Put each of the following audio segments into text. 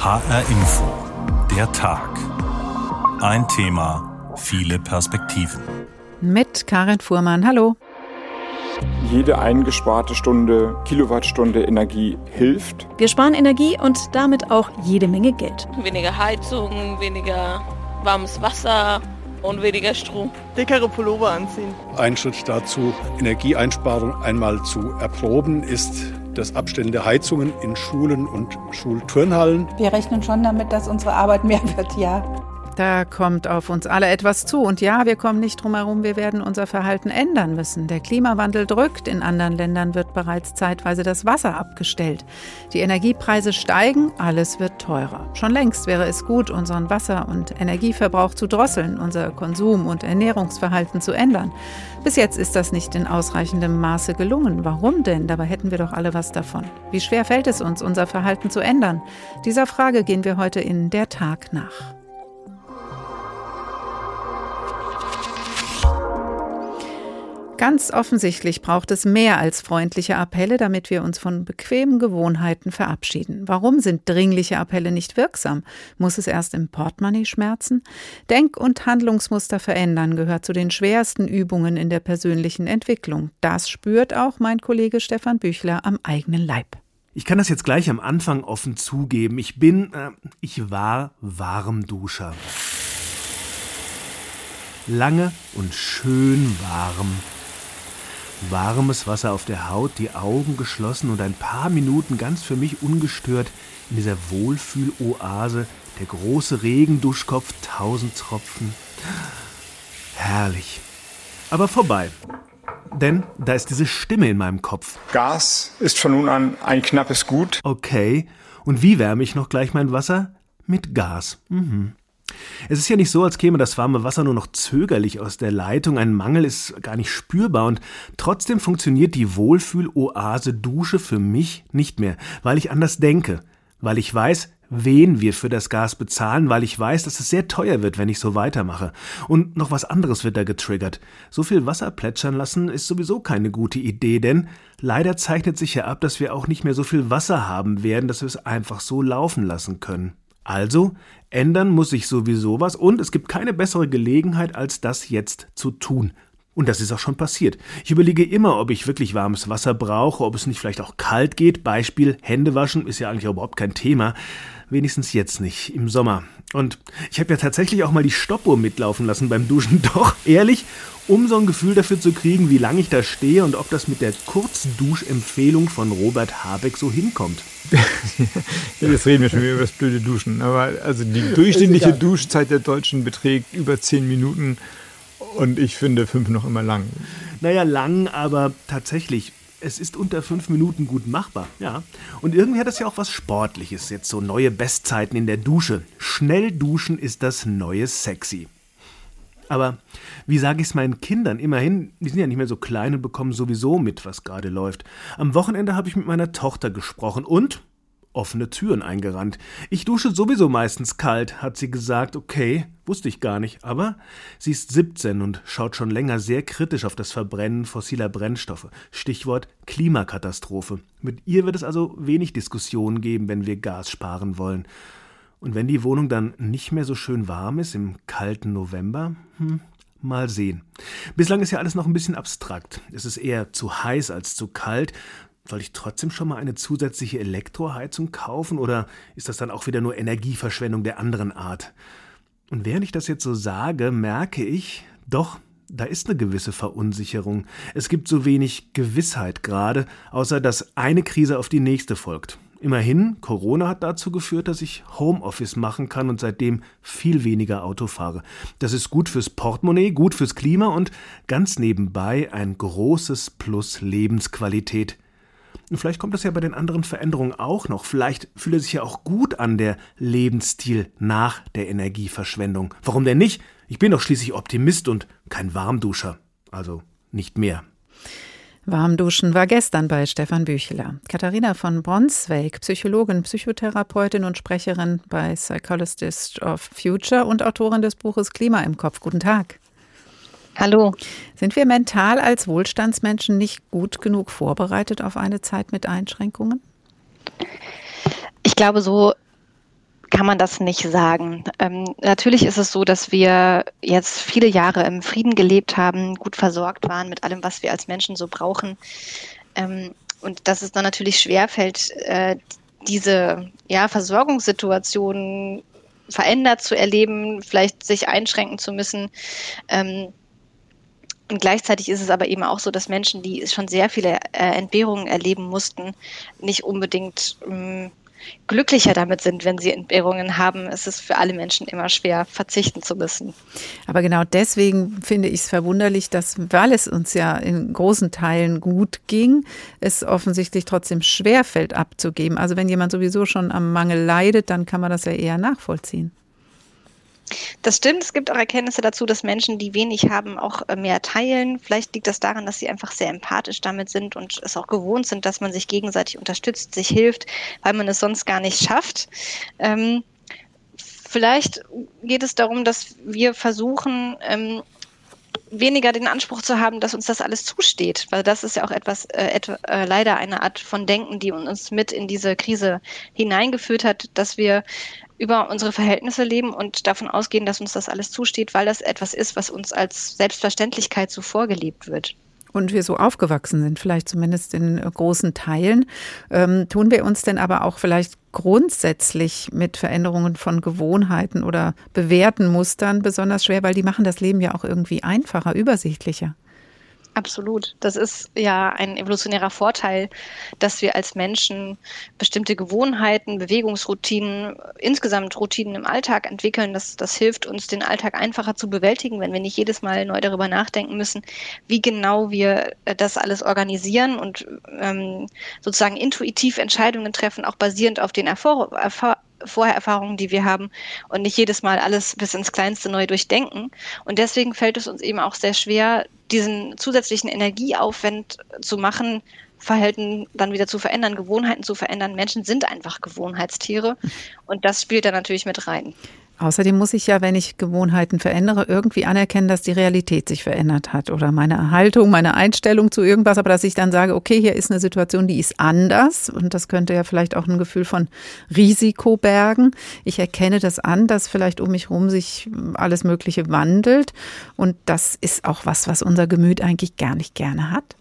HR Info. Der Tag. Ein Thema, viele Perspektiven. Mit Karin Fuhrmann. Hallo. Jede eingesparte Stunde, Kilowattstunde Energie hilft. Wir sparen Energie und damit auch jede Menge Geld. Weniger Heizung, weniger warmes Wasser und weniger Strom. Dickere Pullover anziehen. Ein Schritt dazu, Energieeinsparung einmal zu erproben, ist das Abstellen der Heizungen in Schulen und Schulturnhallen. Wir rechnen schon damit, dass unsere Arbeit mehr wird, ja. Da kommt auf uns alle etwas zu. Und ja, wir kommen nicht drum herum, wir werden unser Verhalten ändern müssen. Der Klimawandel drückt. In anderen Ländern wird bereits zeitweise das Wasser abgestellt. Die Energiepreise steigen, alles wird teurer. Schon längst wäre es gut, unseren Wasser- und Energieverbrauch zu drosseln, unser Konsum- und Ernährungsverhalten zu ändern. Bis jetzt ist das nicht in ausreichendem Maße gelungen. Warum denn? Dabei hätten wir doch alle was davon. Wie schwer fällt es uns, unser Verhalten zu ändern? Dieser Frage gehen wir heute in der Tag nach. Ganz offensichtlich braucht es mehr als freundliche Appelle, damit wir uns von bequemen Gewohnheiten verabschieden. Warum sind dringliche Appelle nicht wirksam? Muss es erst im Portemonnaie schmerzen? Denk- und Handlungsmuster verändern gehört zu den schwersten Übungen in der persönlichen Entwicklung. Das spürt auch mein Kollege Stefan Büchler am eigenen Leib. Ich kann das jetzt gleich am Anfang offen zugeben. Ich bin, äh, ich war Warmduscher. Lange und schön warm warmes Wasser auf der Haut, die Augen geschlossen und ein paar Minuten ganz für mich ungestört in dieser Wohlfühloase, der große Regenduschkopf, tausend Tropfen. Herrlich. Aber vorbei. Denn da ist diese Stimme in meinem Kopf. Gas ist von nun an ein knappes Gut. Okay. Und wie wärme ich noch gleich mein Wasser? Mit Gas. Mhm. Es ist ja nicht so, als käme das warme Wasser nur noch zögerlich aus der Leitung. Ein Mangel ist gar nicht spürbar und trotzdem funktioniert die Wohlfühl-Oase Dusche für mich nicht mehr, weil ich anders denke, weil ich weiß, wen wir für das Gas bezahlen, weil ich weiß, dass es sehr teuer wird, wenn ich so weitermache. Und noch was anderes wird da getriggert. So viel Wasser plätschern lassen ist sowieso keine gute Idee, denn leider zeichnet sich ja ab, dass wir auch nicht mehr so viel Wasser haben werden, dass wir es einfach so laufen lassen können. Also ändern muss sich sowieso was und es gibt keine bessere Gelegenheit, als das jetzt zu tun. Und das ist auch schon passiert. Ich überlege immer, ob ich wirklich warmes Wasser brauche, ob es nicht vielleicht auch kalt geht. Beispiel Hände waschen ist ja eigentlich überhaupt kein Thema. Wenigstens jetzt nicht, im Sommer. Und ich habe ja tatsächlich auch mal die Stoppuhr mitlaufen lassen beim Duschen. Doch, ehrlich, um so ein Gefühl dafür zu kriegen, wie lange ich da stehe und ob das mit der Kurzduschempfehlung von Robert Habeck so hinkommt. Jetzt reden wir schon wieder über das blöde Duschen. Aber also die durchschnittliche Duschzeit der Deutschen beträgt über zehn Minuten und ich finde fünf noch immer lang. Naja, lang, aber tatsächlich es ist unter fünf Minuten gut machbar, ja. Und irgendwie hat das ja auch was Sportliches, jetzt so neue Bestzeiten in der Dusche. Schnell duschen ist das neue Sexy. Aber wie sage ich es meinen Kindern? Immerhin, die sind ja nicht mehr so klein und bekommen sowieso mit, was gerade läuft. Am Wochenende habe ich mit meiner Tochter gesprochen und offene Türen eingerannt. Ich dusche sowieso meistens kalt, hat sie gesagt. Okay, wusste ich gar nicht. Aber sie ist 17 und schaut schon länger sehr kritisch auf das Verbrennen fossiler Brennstoffe. Stichwort Klimakatastrophe. Mit ihr wird es also wenig Diskussionen geben, wenn wir Gas sparen wollen. Und wenn die Wohnung dann nicht mehr so schön warm ist im kalten November, hm, mal sehen. Bislang ist ja alles noch ein bisschen abstrakt. Es ist eher zu heiß als zu kalt. Soll ich trotzdem schon mal eine zusätzliche Elektroheizung kaufen oder ist das dann auch wieder nur Energieverschwendung der anderen Art? Und während ich das jetzt so sage, merke ich, doch, da ist eine gewisse Verunsicherung. Es gibt so wenig Gewissheit gerade, außer dass eine Krise auf die nächste folgt. Immerhin, Corona hat dazu geführt, dass ich Homeoffice machen kann und seitdem viel weniger Auto fahre. Das ist gut fürs Portemonnaie, gut fürs Klima und ganz nebenbei ein großes Plus Lebensqualität. Und vielleicht kommt das ja bei den anderen Veränderungen auch noch. Vielleicht fühlt er sich ja auch gut an, der Lebensstil nach der Energieverschwendung. Warum denn nicht? Ich bin doch schließlich Optimist und kein Warmduscher. Also nicht mehr. Warmduschen war gestern bei Stefan Bücheler. Katharina von Bronsweg, Psychologin, Psychotherapeutin und Sprecherin bei Psychologist of Future und Autorin des Buches Klima im Kopf. Guten Tag. Hallo. Sind wir mental als Wohlstandsmenschen nicht gut genug vorbereitet auf eine Zeit mit Einschränkungen? Ich glaube, so kann man das nicht sagen. Ähm, natürlich ist es so, dass wir jetzt viele Jahre im Frieden gelebt haben, gut versorgt waren mit allem, was wir als Menschen so brauchen. Ähm, und dass es dann natürlich schwerfällt, äh, diese ja, Versorgungssituation verändert zu erleben, vielleicht sich einschränken zu müssen. Ähm, und gleichzeitig ist es aber eben auch so, dass Menschen, die schon sehr viele äh, Entbehrungen erleben mussten, nicht unbedingt ähm, glücklicher damit sind, wenn sie Entbehrungen haben. Es ist für alle Menschen immer schwer, verzichten zu müssen. Aber genau deswegen finde ich es verwunderlich, dass, weil es uns ja in großen Teilen gut ging, es offensichtlich trotzdem schwerfällt abzugeben. Also wenn jemand sowieso schon am Mangel leidet, dann kann man das ja eher nachvollziehen. Das stimmt. Es gibt auch Erkenntnisse dazu, dass Menschen, die wenig haben, auch äh, mehr teilen. Vielleicht liegt das daran, dass sie einfach sehr empathisch damit sind und es auch gewohnt sind, dass man sich gegenseitig unterstützt, sich hilft, weil man es sonst gar nicht schafft. Ähm, vielleicht geht es darum, dass wir versuchen, ähm, weniger den Anspruch zu haben, dass uns das alles zusteht, weil das ist ja auch etwas, äh, äh, leider eine Art von Denken, die uns mit in diese Krise hineingeführt hat, dass wir über unsere Verhältnisse leben und davon ausgehen, dass uns das alles zusteht, weil das etwas ist, was uns als Selbstverständlichkeit so vorgelebt wird und wir so aufgewachsen sind, vielleicht zumindest in großen Teilen. Ähm, tun wir uns denn aber auch vielleicht grundsätzlich mit Veränderungen von Gewohnheiten oder bewährten Mustern besonders schwer, weil die machen das Leben ja auch irgendwie einfacher, übersichtlicher? Absolut. Das ist ja ein evolutionärer Vorteil, dass wir als Menschen bestimmte Gewohnheiten, Bewegungsroutinen, insgesamt Routinen im Alltag entwickeln. Das, das hilft uns, den Alltag einfacher zu bewältigen, wenn wir nicht jedes Mal neu darüber nachdenken müssen, wie genau wir äh, das alles organisieren und ähm, sozusagen intuitiv Entscheidungen treffen, auch basierend auf den Erfor Vorhererfahrungen, die wir haben und nicht jedes Mal alles bis ins Kleinste neu durchdenken. Und deswegen fällt es uns eben auch sehr schwer, diesen zusätzlichen Energieaufwand zu machen, Verhalten dann wieder zu verändern, Gewohnheiten zu verändern. Menschen sind einfach Gewohnheitstiere und das spielt da natürlich mit rein. Außerdem muss ich ja, wenn ich Gewohnheiten verändere, irgendwie anerkennen, dass die Realität sich verändert hat oder meine Haltung, meine Einstellung zu irgendwas, aber dass ich dann sage, okay, hier ist eine Situation, die ist anders und das könnte ja vielleicht auch ein Gefühl von Risiko bergen. Ich erkenne das an, dass vielleicht um mich herum sich alles Mögliche wandelt und das ist auch was, was unser Gemüt eigentlich gar nicht gerne hat.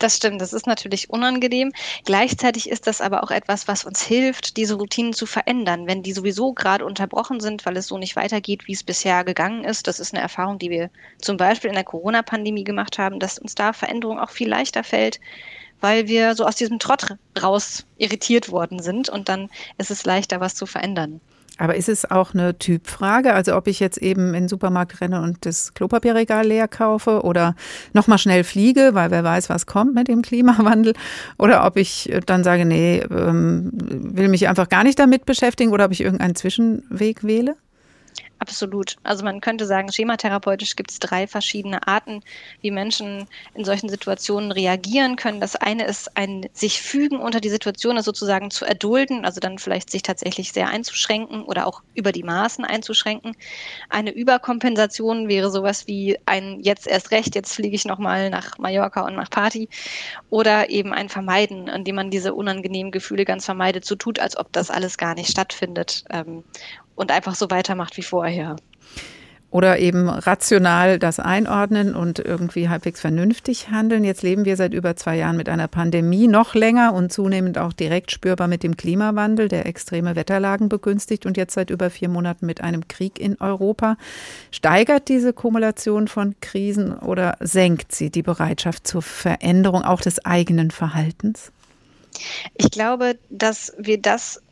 Das stimmt, das ist natürlich unangenehm. Gleichzeitig ist das aber auch etwas, was uns hilft, diese Routinen zu verändern, wenn die sowieso gerade unterbrochen sind, weil es so nicht weitergeht, wie es bisher gegangen ist. Das ist eine Erfahrung, die wir zum Beispiel in der Corona-Pandemie gemacht haben, dass uns da Veränderung auch viel leichter fällt, weil wir so aus diesem Trott raus irritiert worden sind und dann ist es leichter, was zu verändern. Aber ist es auch eine Typfrage? Also ob ich jetzt eben in den Supermarkt renne und das Klopapierregal leer kaufe oder nochmal schnell fliege, weil wer weiß, was kommt mit dem Klimawandel, oder ob ich dann sage, nee, ähm, will mich einfach gar nicht damit beschäftigen oder ob ich irgendeinen Zwischenweg wähle? Absolut. Also man könnte sagen, schematherapeutisch gibt es drei verschiedene Arten, wie Menschen in solchen Situationen reagieren können. Das eine ist ein sich fügen unter die Situation, das sozusagen zu erdulden, also dann vielleicht sich tatsächlich sehr einzuschränken oder auch über die Maßen einzuschränken. Eine Überkompensation wäre sowas wie ein jetzt erst recht, jetzt fliege ich nochmal nach Mallorca und nach Party. Oder eben ein Vermeiden, indem man diese unangenehmen Gefühle ganz vermeidet, so tut, als ob das alles gar nicht stattfindet. Und einfach so weitermacht wie vorher. Oder eben rational das einordnen und irgendwie halbwegs vernünftig handeln. Jetzt leben wir seit über zwei Jahren mit einer Pandemie, noch länger und zunehmend auch direkt spürbar mit dem Klimawandel, der extreme Wetterlagen begünstigt und jetzt seit über vier Monaten mit einem Krieg in Europa. Steigert diese Kumulation von Krisen oder senkt sie die Bereitschaft zur Veränderung auch des eigenen Verhaltens? Ich glaube, dass wir das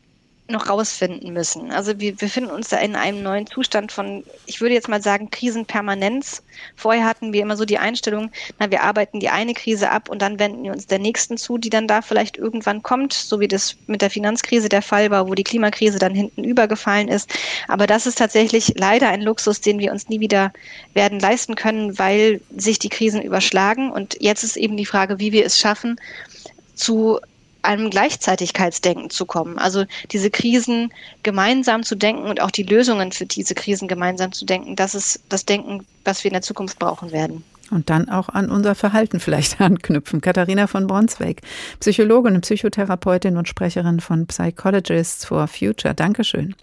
noch rausfinden müssen. Also wir befinden uns da in einem neuen Zustand von, ich würde jetzt mal sagen, Krisenpermanenz. Vorher hatten wir immer so die Einstellung, na, wir arbeiten die eine Krise ab und dann wenden wir uns der nächsten zu, die dann da vielleicht irgendwann kommt, so wie das mit der Finanzkrise der Fall war, wo die Klimakrise dann hinten übergefallen ist. Aber das ist tatsächlich leider ein Luxus, den wir uns nie wieder werden leisten können, weil sich die Krisen überschlagen. Und jetzt ist eben die Frage, wie wir es schaffen, zu einem Gleichzeitigkeitsdenken zu kommen. Also diese Krisen gemeinsam zu denken und auch die Lösungen für diese Krisen gemeinsam zu denken, das ist das Denken, was wir in der Zukunft brauchen werden. Und dann auch an unser Verhalten vielleicht anknüpfen. Katharina von Bronsweg, Psychologin, Psychotherapeutin und Sprecherin von Psychologists for Future. Dankeschön.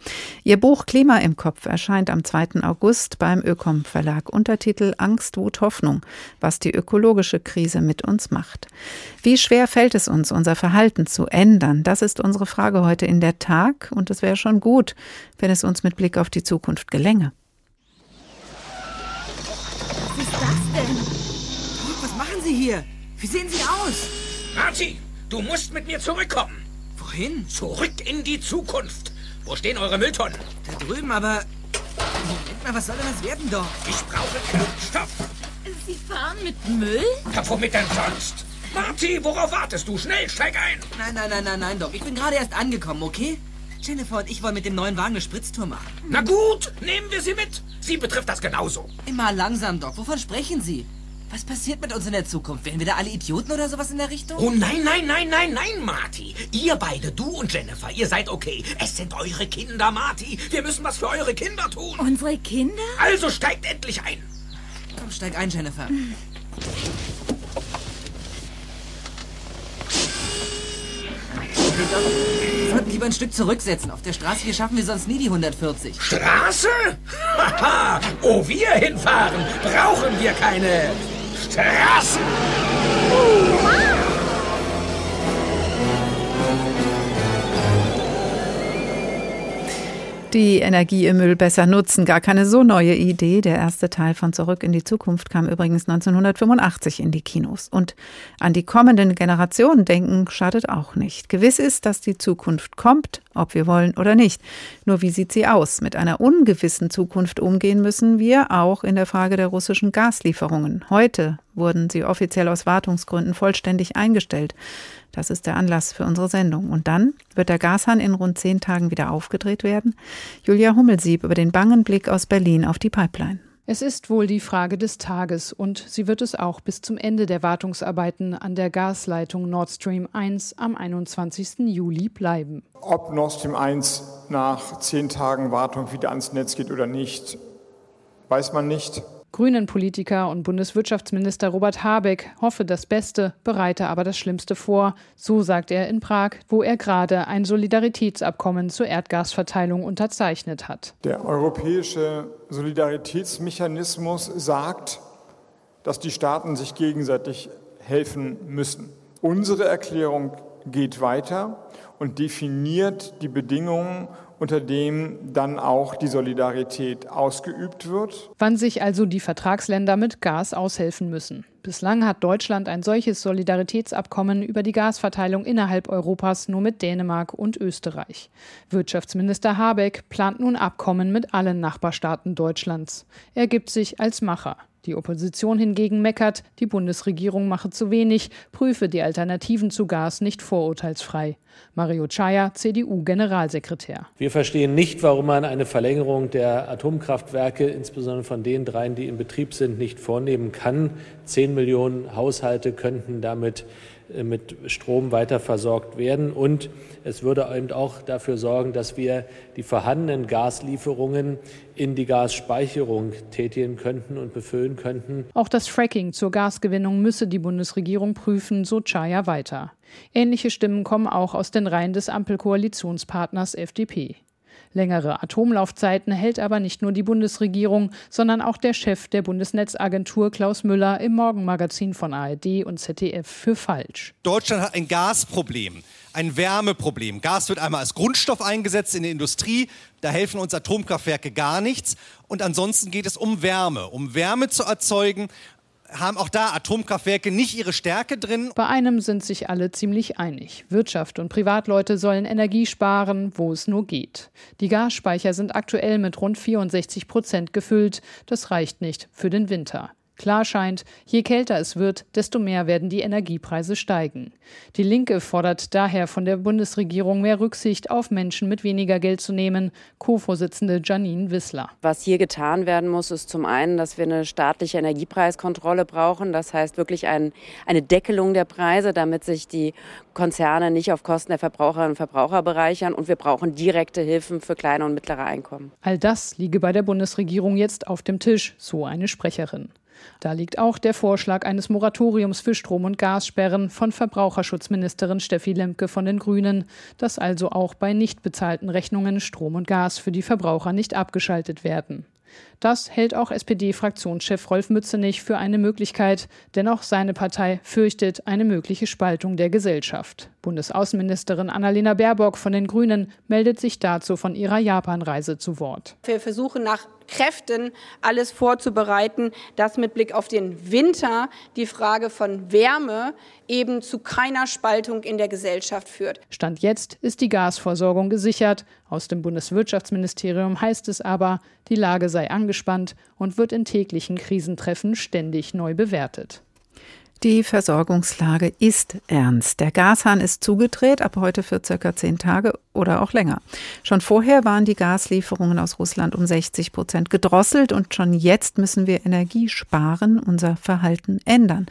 Ihr Buch Klima im Kopf erscheint am 2. August beim Ökom Verlag. Untertitel Angst, Wut, Hoffnung, was die ökologische Krise mit uns macht. Wie schwer fällt es uns, unser Verhalten zu ändern? Das ist unsere Frage heute in der Tag und es wäre schon gut, wenn es uns mit Blick auf die Zukunft gelänge. Hier? Wie sehen Sie aus? Marty, du musst mit mir zurückkommen. Wohin? Zurück in die Zukunft. Wo stehen eure Mülltonnen? Da drüben, aber... Moment mal, was soll denn das werden doch? Ich brauche Kraftstoff. Sie fahren mit Müll? Ja, womit denn sonst? Marty, worauf wartest du? Schnell, steig ein! Nein, nein, nein, nein, nein, Doc. Ich bin gerade erst angekommen, okay? Jennifer und ich wollen mit dem neuen Wagen eine Spritztour machen. Na gut, nehmen wir sie mit. Sie betrifft das genauso. Immer langsam, Doc. Wovon sprechen Sie? Was passiert mit uns in der Zukunft? Werden wir da alle Idioten oder sowas in der Richtung? Oh nein, nein, nein, nein, nein, Marty. Ihr beide, du und Jennifer, ihr seid okay. Es sind eure Kinder, Marty. Wir müssen was für eure Kinder tun. Unsere Kinder? Also steigt endlich ein. Komm, steig ein, Jennifer. Wir sollten lieber ein Stück zurücksetzen. Auf der Straße hier schaffen wir sonst nie die 140. Straße? Haha, wo wir hinfahren, brauchen wir keine upstairs! Ooh, wow. Die Energie im Müll besser nutzen, gar keine so neue Idee. Der erste Teil von Zurück in die Zukunft kam übrigens 1985 in die Kinos. Und an die kommenden Generationen denken schadet auch nicht. Gewiss ist, dass die Zukunft kommt, ob wir wollen oder nicht. Nur wie sieht sie aus? Mit einer ungewissen Zukunft umgehen müssen wir auch in der Frage der russischen Gaslieferungen. Heute wurden sie offiziell aus Wartungsgründen vollständig eingestellt. Das ist der Anlass für unsere Sendung. Und dann wird der Gashahn in rund zehn Tagen wieder aufgedreht werden. Julia Hummelsieb über den bangen Blick aus Berlin auf die Pipeline. Es ist wohl die Frage des Tages und sie wird es auch bis zum Ende der Wartungsarbeiten an der Gasleitung Nord Stream 1 am 21. Juli bleiben. Ob Nord Stream 1 nach zehn Tagen Wartung wieder ans Netz geht oder nicht, weiß man nicht. Grünen-Politiker und Bundeswirtschaftsminister Robert Habeck hoffe das Beste, bereite aber das Schlimmste vor. So sagt er in Prag, wo er gerade ein Solidaritätsabkommen zur Erdgasverteilung unterzeichnet hat. Der europäische Solidaritätsmechanismus sagt, dass die Staaten sich gegenseitig helfen müssen. Unsere Erklärung geht weiter und definiert die Bedingungen unter dem dann auch die Solidarität ausgeübt wird. Wann sich also die Vertragsländer mit Gas aushelfen müssen. Bislang hat Deutschland ein solches Solidaritätsabkommen über die Gasverteilung innerhalb Europas nur mit Dänemark und Österreich. Wirtschaftsminister Habeck plant nun Abkommen mit allen Nachbarstaaten Deutschlands. Er gibt sich als Macher. Die Opposition hingegen meckert, die Bundesregierung mache zu wenig, prüfe die Alternativen zu Gas nicht vorurteilsfrei. Mario Chaya, CDU-Generalsekretär. Wir verstehen nicht, warum man eine Verlängerung der Atomkraftwerke, insbesondere von den dreien, die in Betrieb sind, nicht vornehmen kann. Zehn Millionen Haushalte könnten damit mit Strom weiter versorgt werden. Und es würde eben auch dafür sorgen, dass wir die vorhandenen Gaslieferungen in die Gasspeicherung tätigen könnten und befüllen könnten. Auch das Fracking zur Gasgewinnung müsse die Bundesregierung prüfen, so Chaya weiter. Ähnliche Stimmen kommen auch aus den Reihen des Ampelkoalitionspartners FDP. Längere Atomlaufzeiten hält aber nicht nur die Bundesregierung, sondern auch der Chef der Bundesnetzagentur Klaus Müller im Morgenmagazin von ARD und ZDF für falsch. Deutschland hat ein Gasproblem, ein Wärmeproblem. Gas wird einmal als Grundstoff eingesetzt in der Industrie, da helfen uns Atomkraftwerke gar nichts. Und ansonsten geht es um Wärme, um Wärme zu erzeugen haben auch da Atomkraftwerke nicht ihre Stärke drin. Bei einem sind sich alle ziemlich einig. Wirtschaft und Privatleute sollen Energie sparen, wo es nur geht. Die Gasspeicher sind aktuell mit rund 64 Prozent gefüllt. Das reicht nicht für den Winter. Klar scheint, je kälter es wird, desto mehr werden die Energiepreise steigen. Die Linke fordert daher von der Bundesregierung mehr Rücksicht auf Menschen mit weniger Geld zu nehmen. Co-Vorsitzende Janine Wissler. Was hier getan werden muss, ist zum einen, dass wir eine staatliche Energiepreiskontrolle brauchen. Das heißt wirklich ein, eine Deckelung der Preise, damit sich die Konzerne nicht auf Kosten der Verbraucherinnen und Verbraucher bereichern. Und wir brauchen direkte Hilfen für kleine und mittlere Einkommen. All das liege bei der Bundesregierung jetzt auf dem Tisch, so eine Sprecherin. Da liegt auch der Vorschlag eines Moratoriums für Strom- und Gassperren von Verbraucherschutzministerin Steffi Lemke von den Grünen, dass also auch bei nicht bezahlten Rechnungen Strom und Gas für die Verbraucher nicht abgeschaltet werden. Das hält auch SPD-Fraktionschef Rolf Mützenich für eine Möglichkeit, denn auch seine Partei fürchtet eine mögliche Spaltung der Gesellschaft. Bundesaußenministerin Annalena Baerbock von den Grünen meldet sich dazu von ihrer Japanreise zu Wort. Wir versuchen nach Kräften alles vorzubereiten, dass mit Blick auf den Winter die Frage von Wärme eben zu keiner Spaltung in der Gesellschaft führt. Stand jetzt ist die Gasversorgung gesichert. Aus dem Bundeswirtschaftsministerium heißt es aber, die Lage sei angespannt und wird in täglichen Krisentreffen ständig neu bewertet. Die Versorgungslage ist ernst. Der Gashahn ist zugedreht, ab heute für circa zehn Tage oder auch länger. Schon vorher waren die Gaslieferungen aus Russland um 60 Prozent gedrosselt und schon jetzt müssen wir Energie sparen, unser Verhalten ändern.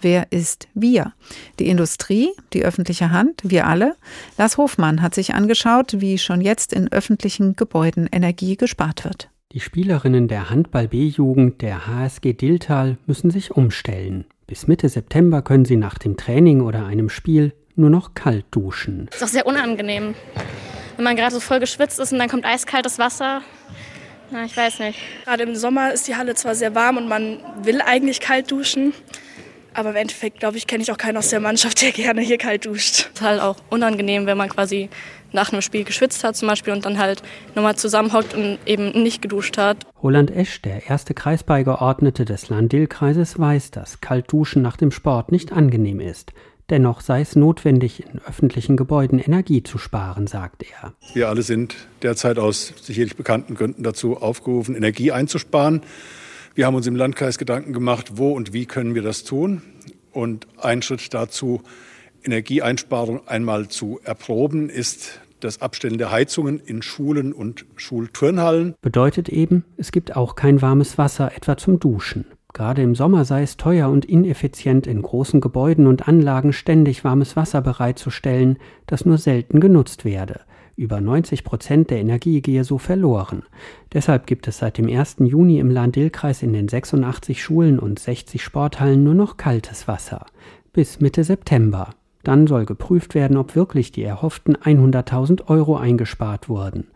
Wer ist wir? Die Industrie, die öffentliche Hand, wir alle. Lars Hofmann hat sich angeschaut, wie schon jetzt in öffentlichen Gebäuden Energie gespart wird. Die Spielerinnen der Handball-B-Jugend der HSG Dilltal müssen sich umstellen. Bis Mitte September können sie nach dem Training oder einem Spiel nur noch kalt duschen. Ist auch sehr unangenehm, wenn man gerade so voll geschwitzt ist und dann kommt eiskaltes Wasser. Na, ich weiß nicht. Gerade im Sommer ist die Halle zwar sehr warm und man will eigentlich kalt duschen, aber im Endeffekt, glaube ich, kenne ich auch keinen aus der Mannschaft, der gerne hier kalt duscht. Es ist halt auch unangenehm, wenn man quasi nach einem Spiel geschwitzt hat zum Beispiel und dann halt nochmal zusammenhockt und eben nicht geduscht hat. Roland Esch, der erste Kreisbeigeordnete des Land-Dill-Kreises, weiß, dass Kaltduschen nach dem Sport nicht angenehm ist. Dennoch sei es notwendig, in öffentlichen Gebäuden Energie zu sparen, sagt er. Wir alle sind derzeit aus sicherlich bekannten Gründen dazu aufgerufen, Energie einzusparen. Wir haben uns im Landkreis Gedanken gemacht, wo und wie können wir das tun. Und ein Schritt dazu, Energieeinsparung einmal zu erproben, ist das Abstellen der Heizungen in Schulen und Schulturnhallen. Bedeutet eben, es gibt auch kein warmes Wasser, etwa zum Duschen. Gerade im Sommer sei es teuer und ineffizient, in großen Gebäuden und Anlagen ständig warmes Wasser bereitzustellen, das nur selten genutzt werde. Über 90 Prozent der Energie gehe so verloren. Deshalb gibt es seit dem 1. Juni im Lahn-Dill-Kreis in den 86 Schulen und 60 Sporthallen nur noch kaltes Wasser. Bis Mitte September. Dann soll geprüft werden, ob wirklich die erhofften 100.000 Euro eingespart wurden.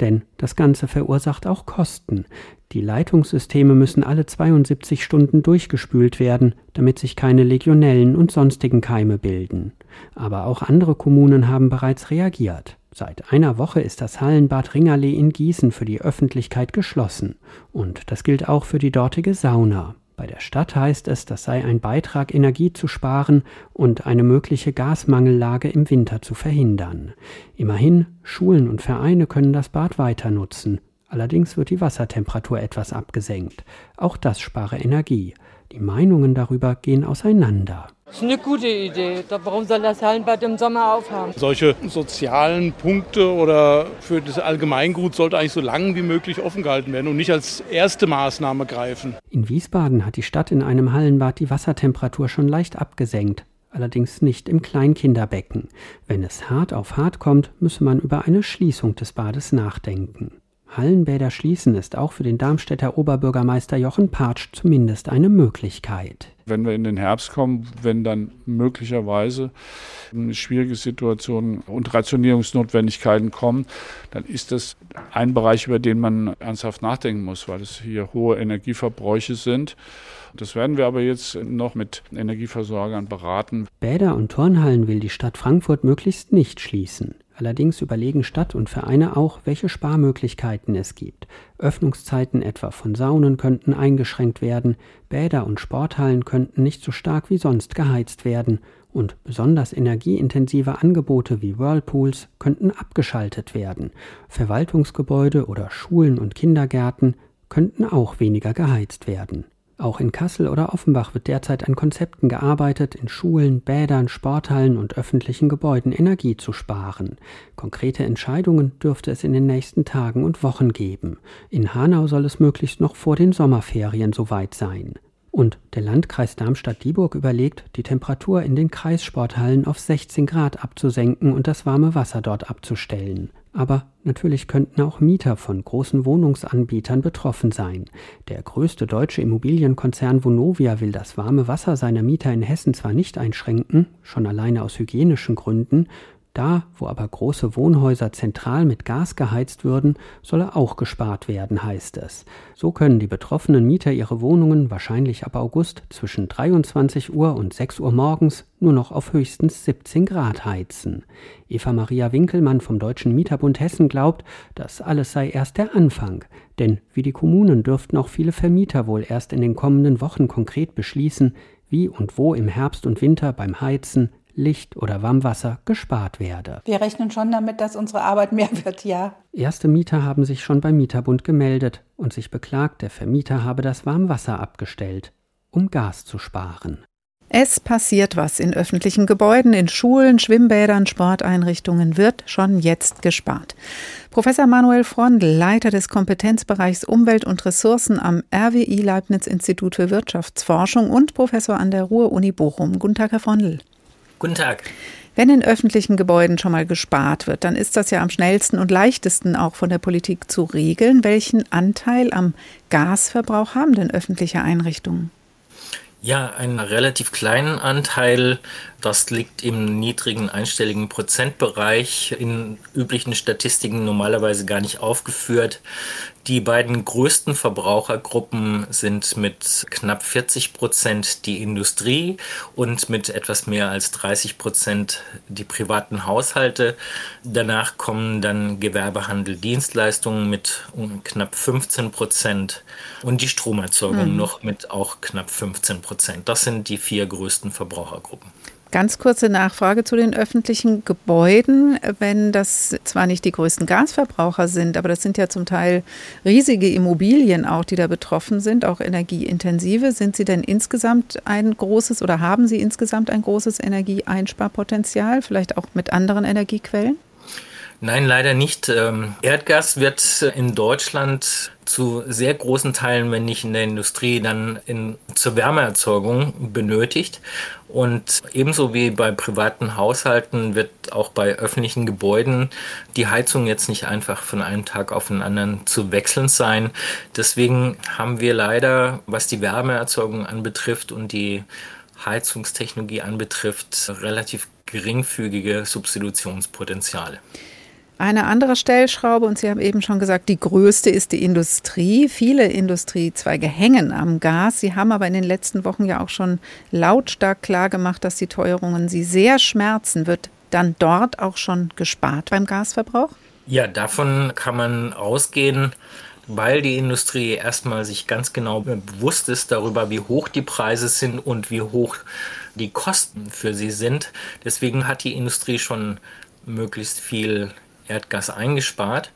Denn das Ganze verursacht auch Kosten. Die Leitungssysteme müssen alle 72 Stunden durchgespült werden, damit sich keine Legionellen und sonstigen Keime bilden. Aber auch andere Kommunen haben bereits reagiert. Seit einer Woche ist das Hallenbad Ringerlee in Gießen für die Öffentlichkeit geschlossen. Und das gilt auch für die dortige Sauna. Bei der Stadt heißt es, das sei ein Beitrag, Energie zu sparen und eine mögliche Gasmangellage im Winter zu verhindern. Immerhin, Schulen und Vereine können das Bad weiter nutzen. Allerdings wird die Wassertemperatur etwas abgesenkt. Auch das spare Energie. Die Meinungen darüber gehen auseinander. Das ist eine gute Idee. Warum soll das Hallenbad im Sommer aufhaben? Solche sozialen Punkte oder für das Allgemeingut sollte eigentlich so lange wie möglich offen gehalten werden und nicht als erste Maßnahme greifen. In Wiesbaden hat die Stadt in einem Hallenbad die Wassertemperatur schon leicht abgesenkt. Allerdings nicht im Kleinkinderbecken. Wenn es hart auf hart kommt, müsse man über eine Schließung des Bades nachdenken. Hallenbäder schließen ist auch für den Darmstädter Oberbürgermeister Jochen Patsch zumindest eine Möglichkeit. Wenn wir in den Herbst kommen, wenn dann möglicherweise schwierige Situation und Rationierungsnotwendigkeiten kommen, dann ist das ein Bereich, über den man ernsthaft nachdenken muss, weil es hier hohe Energieverbräuche sind. Das werden wir aber jetzt noch mit Energieversorgern beraten. Bäder und Turnhallen will die Stadt Frankfurt möglichst nicht schließen. Allerdings überlegen Stadt und Vereine auch, welche Sparmöglichkeiten es gibt. Öffnungszeiten etwa von Saunen könnten eingeschränkt werden, Bäder und Sporthallen könnten nicht so stark wie sonst geheizt werden und besonders energieintensive Angebote wie Whirlpools könnten abgeschaltet werden. Verwaltungsgebäude oder Schulen und Kindergärten könnten auch weniger geheizt werden. Auch in Kassel oder Offenbach wird derzeit an Konzepten gearbeitet, in Schulen, Bädern, Sporthallen und öffentlichen Gebäuden Energie zu sparen. Konkrete Entscheidungen dürfte es in den nächsten Tagen und Wochen geben. In Hanau soll es möglichst noch vor den Sommerferien soweit sein. Und der Landkreis Darmstadt-Dieburg überlegt, die Temperatur in den Kreissporthallen auf 16 Grad abzusenken und das warme Wasser dort abzustellen. Aber natürlich könnten auch Mieter von großen Wohnungsanbietern betroffen sein. Der größte deutsche Immobilienkonzern Vonovia will das warme Wasser seiner Mieter in Hessen zwar nicht einschränken, schon alleine aus hygienischen Gründen, da, wo aber große Wohnhäuser zentral mit Gas geheizt würden, solle auch gespart werden, heißt es. So können die betroffenen Mieter ihre Wohnungen wahrscheinlich ab August zwischen 23 Uhr und 6 Uhr morgens nur noch auf höchstens 17 Grad heizen. Eva Maria Winkelmann vom Deutschen Mieterbund Hessen glaubt, das alles sei erst der Anfang. Denn wie die Kommunen dürften auch viele Vermieter wohl erst in den kommenden Wochen konkret beschließen, wie und wo im Herbst und Winter beim Heizen Licht oder Warmwasser gespart werde. Wir rechnen schon damit, dass unsere Arbeit mehr wird, ja. Erste Mieter haben sich schon beim Mieterbund gemeldet und sich beklagt, der Vermieter habe das Warmwasser abgestellt, um Gas zu sparen. Es passiert was in öffentlichen Gebäuden, in Schulen, Schwimmbädern, Sporteinrichtungen wird schon jetzt gespart. Professor Manuel Frondl, Leiter des Kompetenzbereichs Umwelt und Ressourcen am RWI Leibniz Institut für Wirtschaftsforschung und Professor an der Ruhr-Uni Bochum. Guten Tag, Herr Frondl. Guten Tag. Wenn in öffentlichen Gebäuden schon mal gespart wird, dann ist das ja am schnellsten und leichtesten auch von der Politik zu regeln. Welchen Anteil am Gasverbrauch haben denn öffentliche Einrichtungen? Ja, einen relativ kleinen Anteil. Das liegt im niedrigen einstelligen Prozentbereich, in üblichen Statistiken normalerweise gar nicht aufgeführt. Die beiden größten Verbrauchergruppen sind mit knapp 40 Prozent die Industrie und mit etwas mehr als 30 Prozent die privaten Haushalte. Danach kommen dann Gewerbehandel, Dienstleistungen mit knapp 15 Prozent und die Stromerzeugung mhm. noch mit auch knapp 15 Prozent. Das sind die vier größten Verbrauchergruppen. Ganz kurze Nachfrage zu den öffentlichen Gebäuden. Wenn das zwar nicht die größten Gasverbraucher sind, aber das sind ja zum Teil riesige Immobilien auch, die da betroffen sind, auch energieintensive. Sind Sie denn insgesamt ein großes oder haben Sie insgesamt ein großes Energieeinsparpotenzial, vielleicht auch mit anderen Energiequellen? Nein, leider nicht. Ähm, Erdgas wird in Deutschland zu sehr großen Teilen, wenn nicht in der Industrie, dann in, zur Wärmeerzeugung benötigt. Und ebenso wie bei privaten Haushalten wird auch bei öffentlichen Gebäuden die Heizung jetzt nicht einfach von einem Tag auf den anderen zu wechseln sein. Deswegen haben wir leider, was die Wärmeerzeugung anbetrifft und die Heizungstechnologie anbetrifft, relativ geringfügige Substitutionspotenziale. Eine andere Stellschraube, und Sie haben eben schon gesagt, die größte ist die Industrie. Viele Industriezweige hängen am Gas. Sie haben aber in den letzten Wochen ja auch schon lautstark klargemacht, dass die Teuerungen Sie sehr schmerzen. Wird dann dort auch schon gespart beim Gasverbrauch? Ja, davon kann man ausgehen weil die Industrie erstmal sich ganz genau bewusst ist darüber, wie hoch die Preise sind und wie hoch die Kosten für sie sind. Deswegen hat die Industrie schon möglichst viel Erdgas eingespart.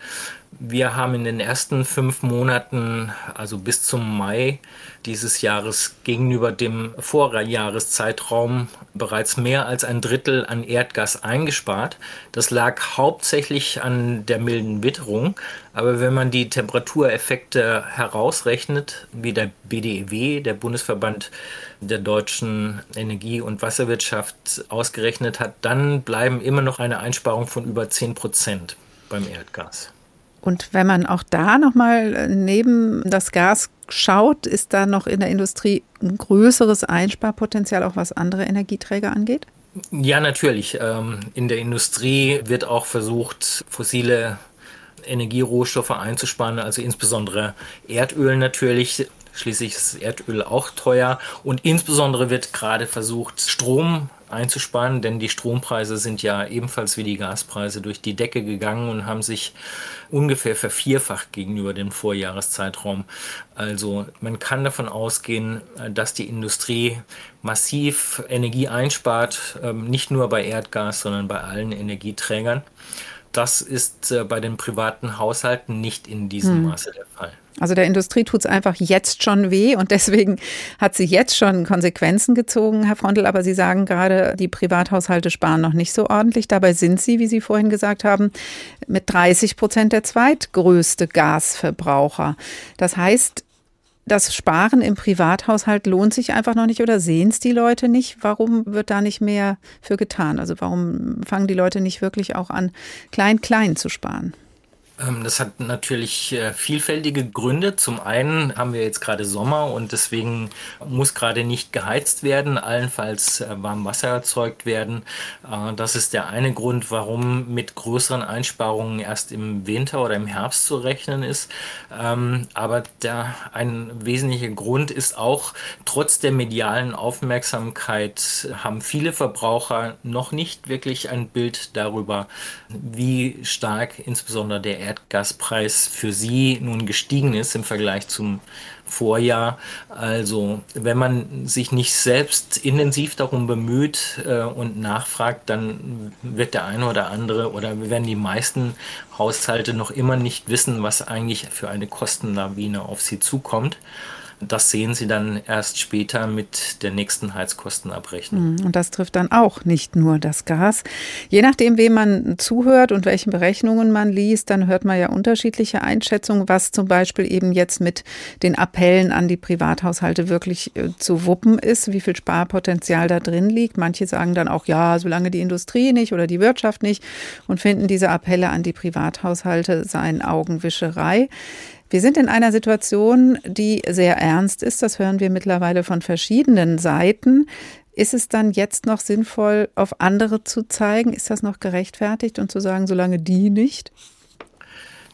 Wir haben in den ersten fünf Monaten, also bis zum Mai dieses Jahres gegenüber dem Vorjahreszeitraum bereits mehr als ein Drittel an Erdgas eingespart. Das lag hauptsächlich an der milden Witterung. Aber wenn man die Temperatureffekte herausrechnet, wie der BDEW, der Bundesverband der deutschen Energie- und Wasserwirtschaft ausgerechnet hat, dann bleiben immer noch eine Einsparung von über 10 Prozent beim Erdgas. Und wenn man auch da nochmal neben das Gas schaut, ist da noch in der Industrie ein größeres Einsparpotenzial, auch was andere Energieträger angeht? Ja, natürlich. Ähm, in der Industrie wird auch versucht, fossile Energierohstoffe einzusparen, also insbesondere Erdöl natürlich. Schließlich ist Erdöl auch teuer und insbesondere wird gerade versucht, Strom einzusparen, denn die Strompreise sind ja ebenfalls wie die Gaspreise durch die Decke gegangen und haben sich ungefähr vervierfacht gegenüber dem Vorjahreszeitraum. Also man kann davon ausgehen, dass die Industrie massiv Energie einspart, ähm, nicht nur bei Erdgas, sondern bei allen Energieträgern. Das ist äh, bei den privaten Haushalten nicht in diesem hm. Maße der Fall. Also der Industrie tut es einfach jetzt schon weh und deswegen hat sie jetzt schon Konsequenzen gezogen, Herr Frontel. Aber Sie sagen gerade, die Privathaushalte sparen noch nicht so ordentlich. Dabei sind sie, wie Sie vorhin gesagt haben, mit 30 Prozent der zweitgrößte Gasverbraucher. Das heißt, das Sparen im Privathaushalt lohnt sich einfach noch nicht oder sehen es die Leute nicht? Warum wird da nicht mehr für getan? Also warum fangen die Leute nicht wirklich auch an, klein, klein zu sparen? Ähm, das hat natürlich äh, vielfältige Gründe. Zum einen haben wir jetzt gerade Sommer und deswegen muss gerade nicht geheizt werden, allenfalls äh, warm Wasser erzeugt werden. Äh, das ist der eine Grund, warum mit größeren Einsparungen erst im Winter oder im Herbst zu rechnen ist. Ähm, aber der, ein wesentlicher Grund ist auch, trotz der medialen Aufmerksamkeit haben viele Verbraucher noch nicht wirklich ein Bild darüber, wie stark insbesondere der Erdgaspreis für sie nun gestiegen ist im Vergleich zum Vorjahr. Also wenn man sich nicht selbst intensiv darum bemüht äh, und nachfragt, dann wird der eine oder andere oder werden die meisten Haushalte noch immer nicht wissen, was eigentlich für eine Kostenlawine auf sie zukommt. Das sehen Sie dann erst später mit der nächsten Heizkostenabrechnung. Hm, und das trifft dann auch nicht nur das Gas. Je nachdem, wem man zuhört und welchen Berechnungen man liest, dann hört man ja unterschiedliche Einschätzungen, was zum Beispiel eben jetzt mit den Appellen an die Privathaushalte wirklich äh, zu wuppen ist, wie viel Sparpotenzial da drin liegt. Manche sagen dann auch, ja, solange die Industrie nicht oder die Wirtschaft nicht und finden diese Appelle an die Privathaushalte seien Augenwischerei. Wir sind in einer Situation, die sehr ernst ist. Das hören wir mittlerweile von verschiedenen Seiten. Ist es dann jetzt noch sinnvoll, auf andere zu zeigen? Ist das noch gerechtfertigt und zu sagen, solange die nicht?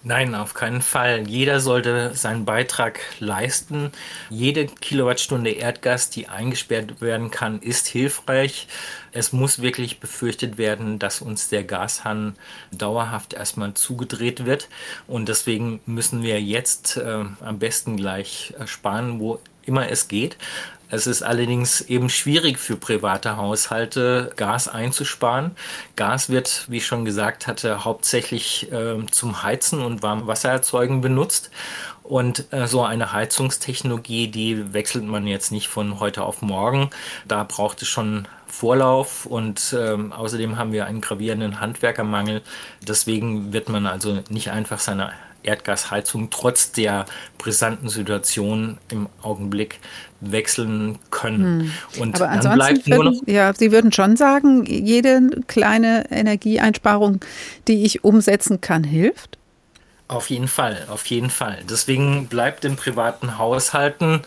Nein, auf keinen Fall. Jeder sollte seinen Beitrag leisten. Jede Kilowattstunde Erdgas, die eingesperrt werden kann, ist hilfreich. Es muss wirklich befürchtet werden, dass uns der Gashahn dauerhaft erstmal zugedreht wird. Und deswegen müssen wir jetzt äh, am besten gleich äh, sparen, wo immer es geht. Es ist allerdings eben schwierig für private Haushalte, Gas einzusparen. Gas wird, wie ich schon gesagt hatte, hauptsächlich äh, zum Heizen und Warmwassererzeugen benutzt. Und äh, so eine Heizungstechnologie, die wechselt man jetzt nicht von heute auf morgen. Da braucht es schon Vorlauf und ähm, außerdem haben wir einen gravierenden Handwerkermangel. Deswegen wird man also nicht einfach seine Erdgasheizung trotz der brisanten Situation im Augenblick wechseln können. Hm. Und Aber dann bleibt würden, nur noch ja, Sie würden schon sagen, jede kleine Energieeinsparung, die ich umsetzen kann, hilft? Auf jeden Fall, auf jeden Fall. Deswegen bleibt in privaten Haushalten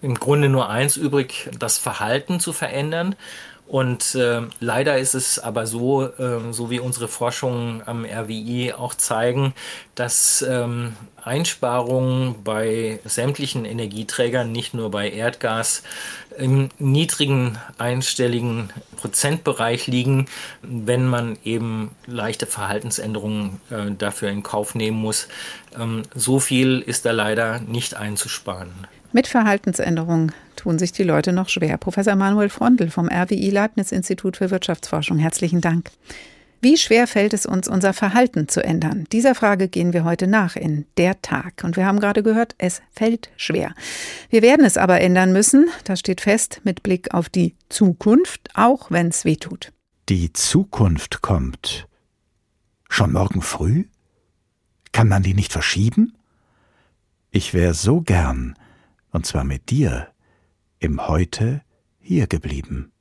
im Grunde nur eins übrig, das Verhalten zu verändern. Und äh, leider ist es aber so, äh, so wie unsere Forschungen am RWI auch zeigen, dass ähm, Einsparungen bei sämtlichen Energieträgern, nicht nur bei Erdgas, im niedrigen einstelligen Prozentbereich liegen, wenn man eben leichte Verhaltensänderungen äh, dafür in Kauf nehmen muss. Ähm, so viel ist da leider nicht einzusparen. Mit Verhaltensänderungen tun sich die Leute noch schwer. Professor Manuel Frondl vom RWI Leibniz Institut für Wirtschaftsforschung, herzlichen Dank. Wie schwer fällt es uns, unser Verhalten zu ändern? Dieser Frage gehen wir heute nach in Der Tag. Und wir haben gerade gehört, es fällt schwer. Wir werden es aber ändern müssen, das steht fest, mit Blick auf die Zukunft, auch wenn es weh tut. Die Zukunft kommt. Schon morgen früh? Kann man die nicht verschieben? Ich wäre so gern und zwar mit dir, im Heute hier geblieben.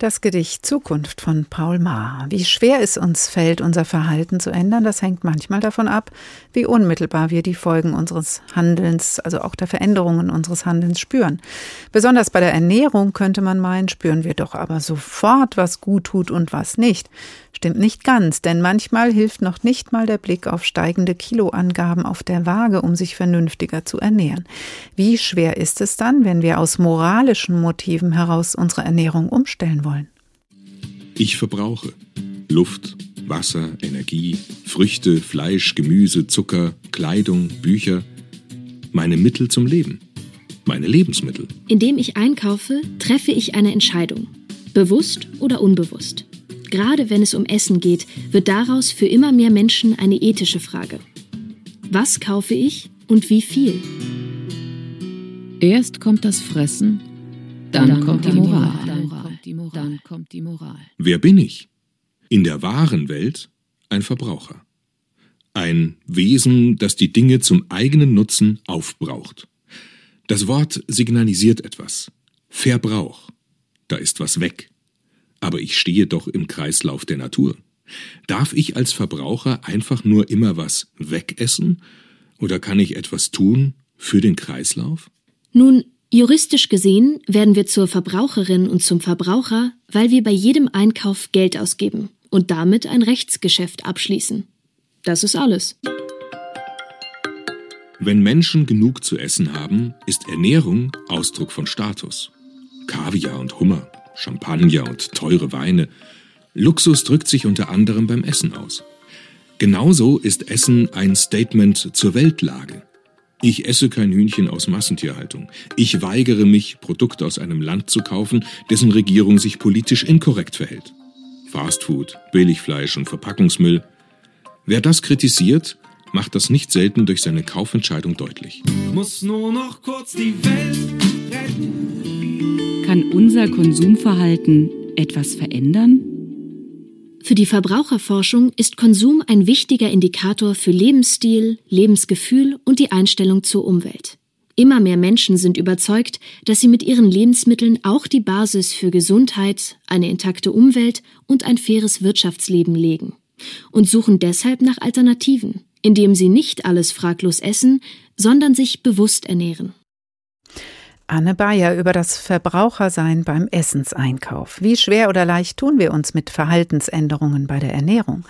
Das Gedicht Zukunft von Paul Maar. Wie schwer es uns fällt, unser Verhalten zu ändern, das hängt manchmal davon ab, wie unmittelbar wir die Folgen unseres Handelns, also auch der Veränderungen unseres Handelns spüren. Besonders bei der Ernährung könnte man meinen, spüren wir doch aber sofort, was gut tut und was nicht. Stimmt nicht ganz, denn manchmal hilft noch nicht mal der Blick auf steigende Kiloangaben auf der Waage, um sich vernünftiger zu ernähren. Wie schwer ist es dann, wenn wir aus moralischen Motiven heraus unsere Ernährung umstellen wollen? Ich verbrauche Luft, Wasser, Energie, Früchte, Fleisch, Gemüse, Zucker, Kleidung, Bücher, meine Mittel zum Leben, meine Lebensmittel. Indem ich einkaufe, treffe ich eine Entscheidung, bewusst oder unbewusst. Gerade wenn es um Essen geht, wird daraus für immer mehr Menschen eine ethische Frage. Was kaufe ich und wie viel? Erst kommt das Fressen, dann, dann kommt, die Moral. Dann kommt die Moral. Wer bin ich? In der wahren Welt ein Verbraucher. Ein Wesen, das die Dinge zum eigenen Nutzen aufbraucht. Das Wort signalisiert etwas. Verbrauch. Da ist was weg. Aber ich stehe doch im Kreislauf der Natur. Darf ich als Verbraucher einfach nur immer was wegessen? Oder kann ich etwas tun für den Kreislauf? Nun, juristisch gesehen werden wir zur Verbraucherin und zum Verbraucher, weil wir bei jedem Einkauf Geld ausgeben und damit ein Rechtsgeschäft abschließen. Das ist alles. Wenn Menschen genug zu essen haben, ist Ernährung Ausdruck von Status. Kaviar und Hummer, Champagner und teure Weine. Luxus drückt sich unter anderem beim Essen aus. Genauso ist Essen ein Statement zur Weltlage. Ich esse kein Hühnchen aus Massentierhaltung. Ich weigere mich, Produkte aus einem Land zu kaufen, dessen Regierung sich politisch inkorrekt verhält. Fastfood, Billigfleisch und Verpackungsmüll. Wer das kritisiert, macht das nicht selten durch seine Kaufentscheidung deutlich. Muss nur noch kurz die Welt retten. Kann unser Konsumverhalten etwas verändern? Für die Verbraucherforschung ist Konsum ein wichtiger Indikator für Lebensstil, Lebensgefühl und die Einstellung zur Umwelt. Immer mehr Menschen sind überzeugt, dass sie mit ihren Lebensmitteln auch die Basis für Gesundheit, eine intakte Umwelt und ein faires Wirtschaftsleben legen und suchen deshalb nach Alternativen indem sie nicht alles fraglos essen, sondern sich bewusst ernähren. Anne Bayer über das Verbrauchersein beim Essenseinkauf. Wie schwer oder leicht tun wir uns mit Verhaltensänderungen bei der Ernährung?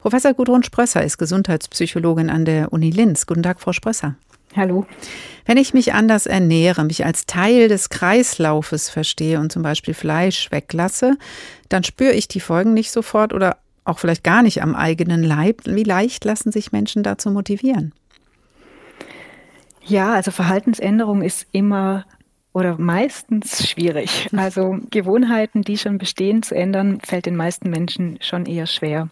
Professor Gudrun Sprösser ist Gesundheitspsychologin an der Uni Linz. Guten Tag, Frau Sprösser. Hallo. Wenn ich mich anders ernähre, mich als Teil des Kreislaufes verstehe und zum Beispiel Fleisch weglasse, dann spüre ich die Folgen nicht sofort oder auch vielleicht gar nicht am eigenen Leib. Wie leicht lassen sich Menschen dazu motivieren? Ja, also Verhaltensänderung ist immer oder meistens schwierig. Also Gewohnheiten, die schon bestehen, zu ändern, fällt den meisten Menschen schon eher schwer.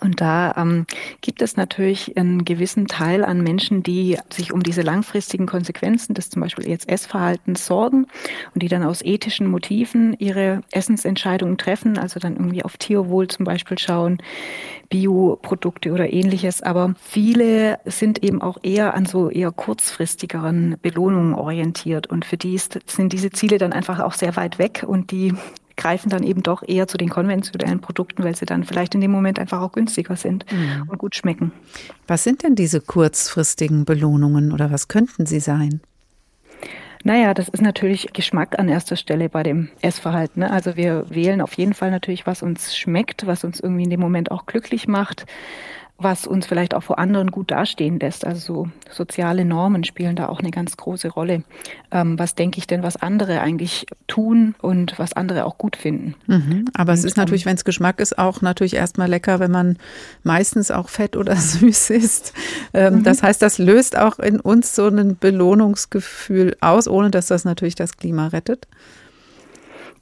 Und da ähm, gibt es natürlich einen gewissen Teil an Menschen, die sich um diese langfristigen Konsequenzen des zum Beispiel Essverhaltens sorgen und die dann aus ethischen Motiven ihre Essensentscheidungen treffen, also dann irgendwie auf Tierwohl zum Beispiel schauen, Bioprodukte oder ähnliches. Aber viele sind eben auch eher an so eher kurzfristigeren Belohnungen orientiert und für die ist, sind diese Ziele dann einfach auch sehr weit weg und die greifen dann eben doch eher zu den konventionellen Produkten, weil sie dann vielleicht in dem Moment einfach auch günstiger sind mhm. und gut schmecken. Was sind denn diese kurzfristigen Belohnungen oder was könnten sie sein? Naja, das ist natürlich Geschmack an erster Stelle bei dem Essverhalten. Ne? Also wir wählen auf jeden Fall natürlich, was uns schmeckt, was uns irgendwie in dem Moment auch glücklich macht was uns vielleicht auch vor anderen gut dastehen lässt. Also so soziale Normen spielen da auch eine ganz große Rolle. Ähm, was denke ich denn, was andere eigentlich tun und was andere auch gut finden. Mhm. Aber und es ist natürlich, wenn es Geschmack ist, auch natürlich erstmal lecker, wenn man meistens auch fett oder süß isst. Ähm, mhm. Das heißt, das löst auch in uns so ein Belohnungsgefühl aus, ohne dass das natürlich das Klima rettet.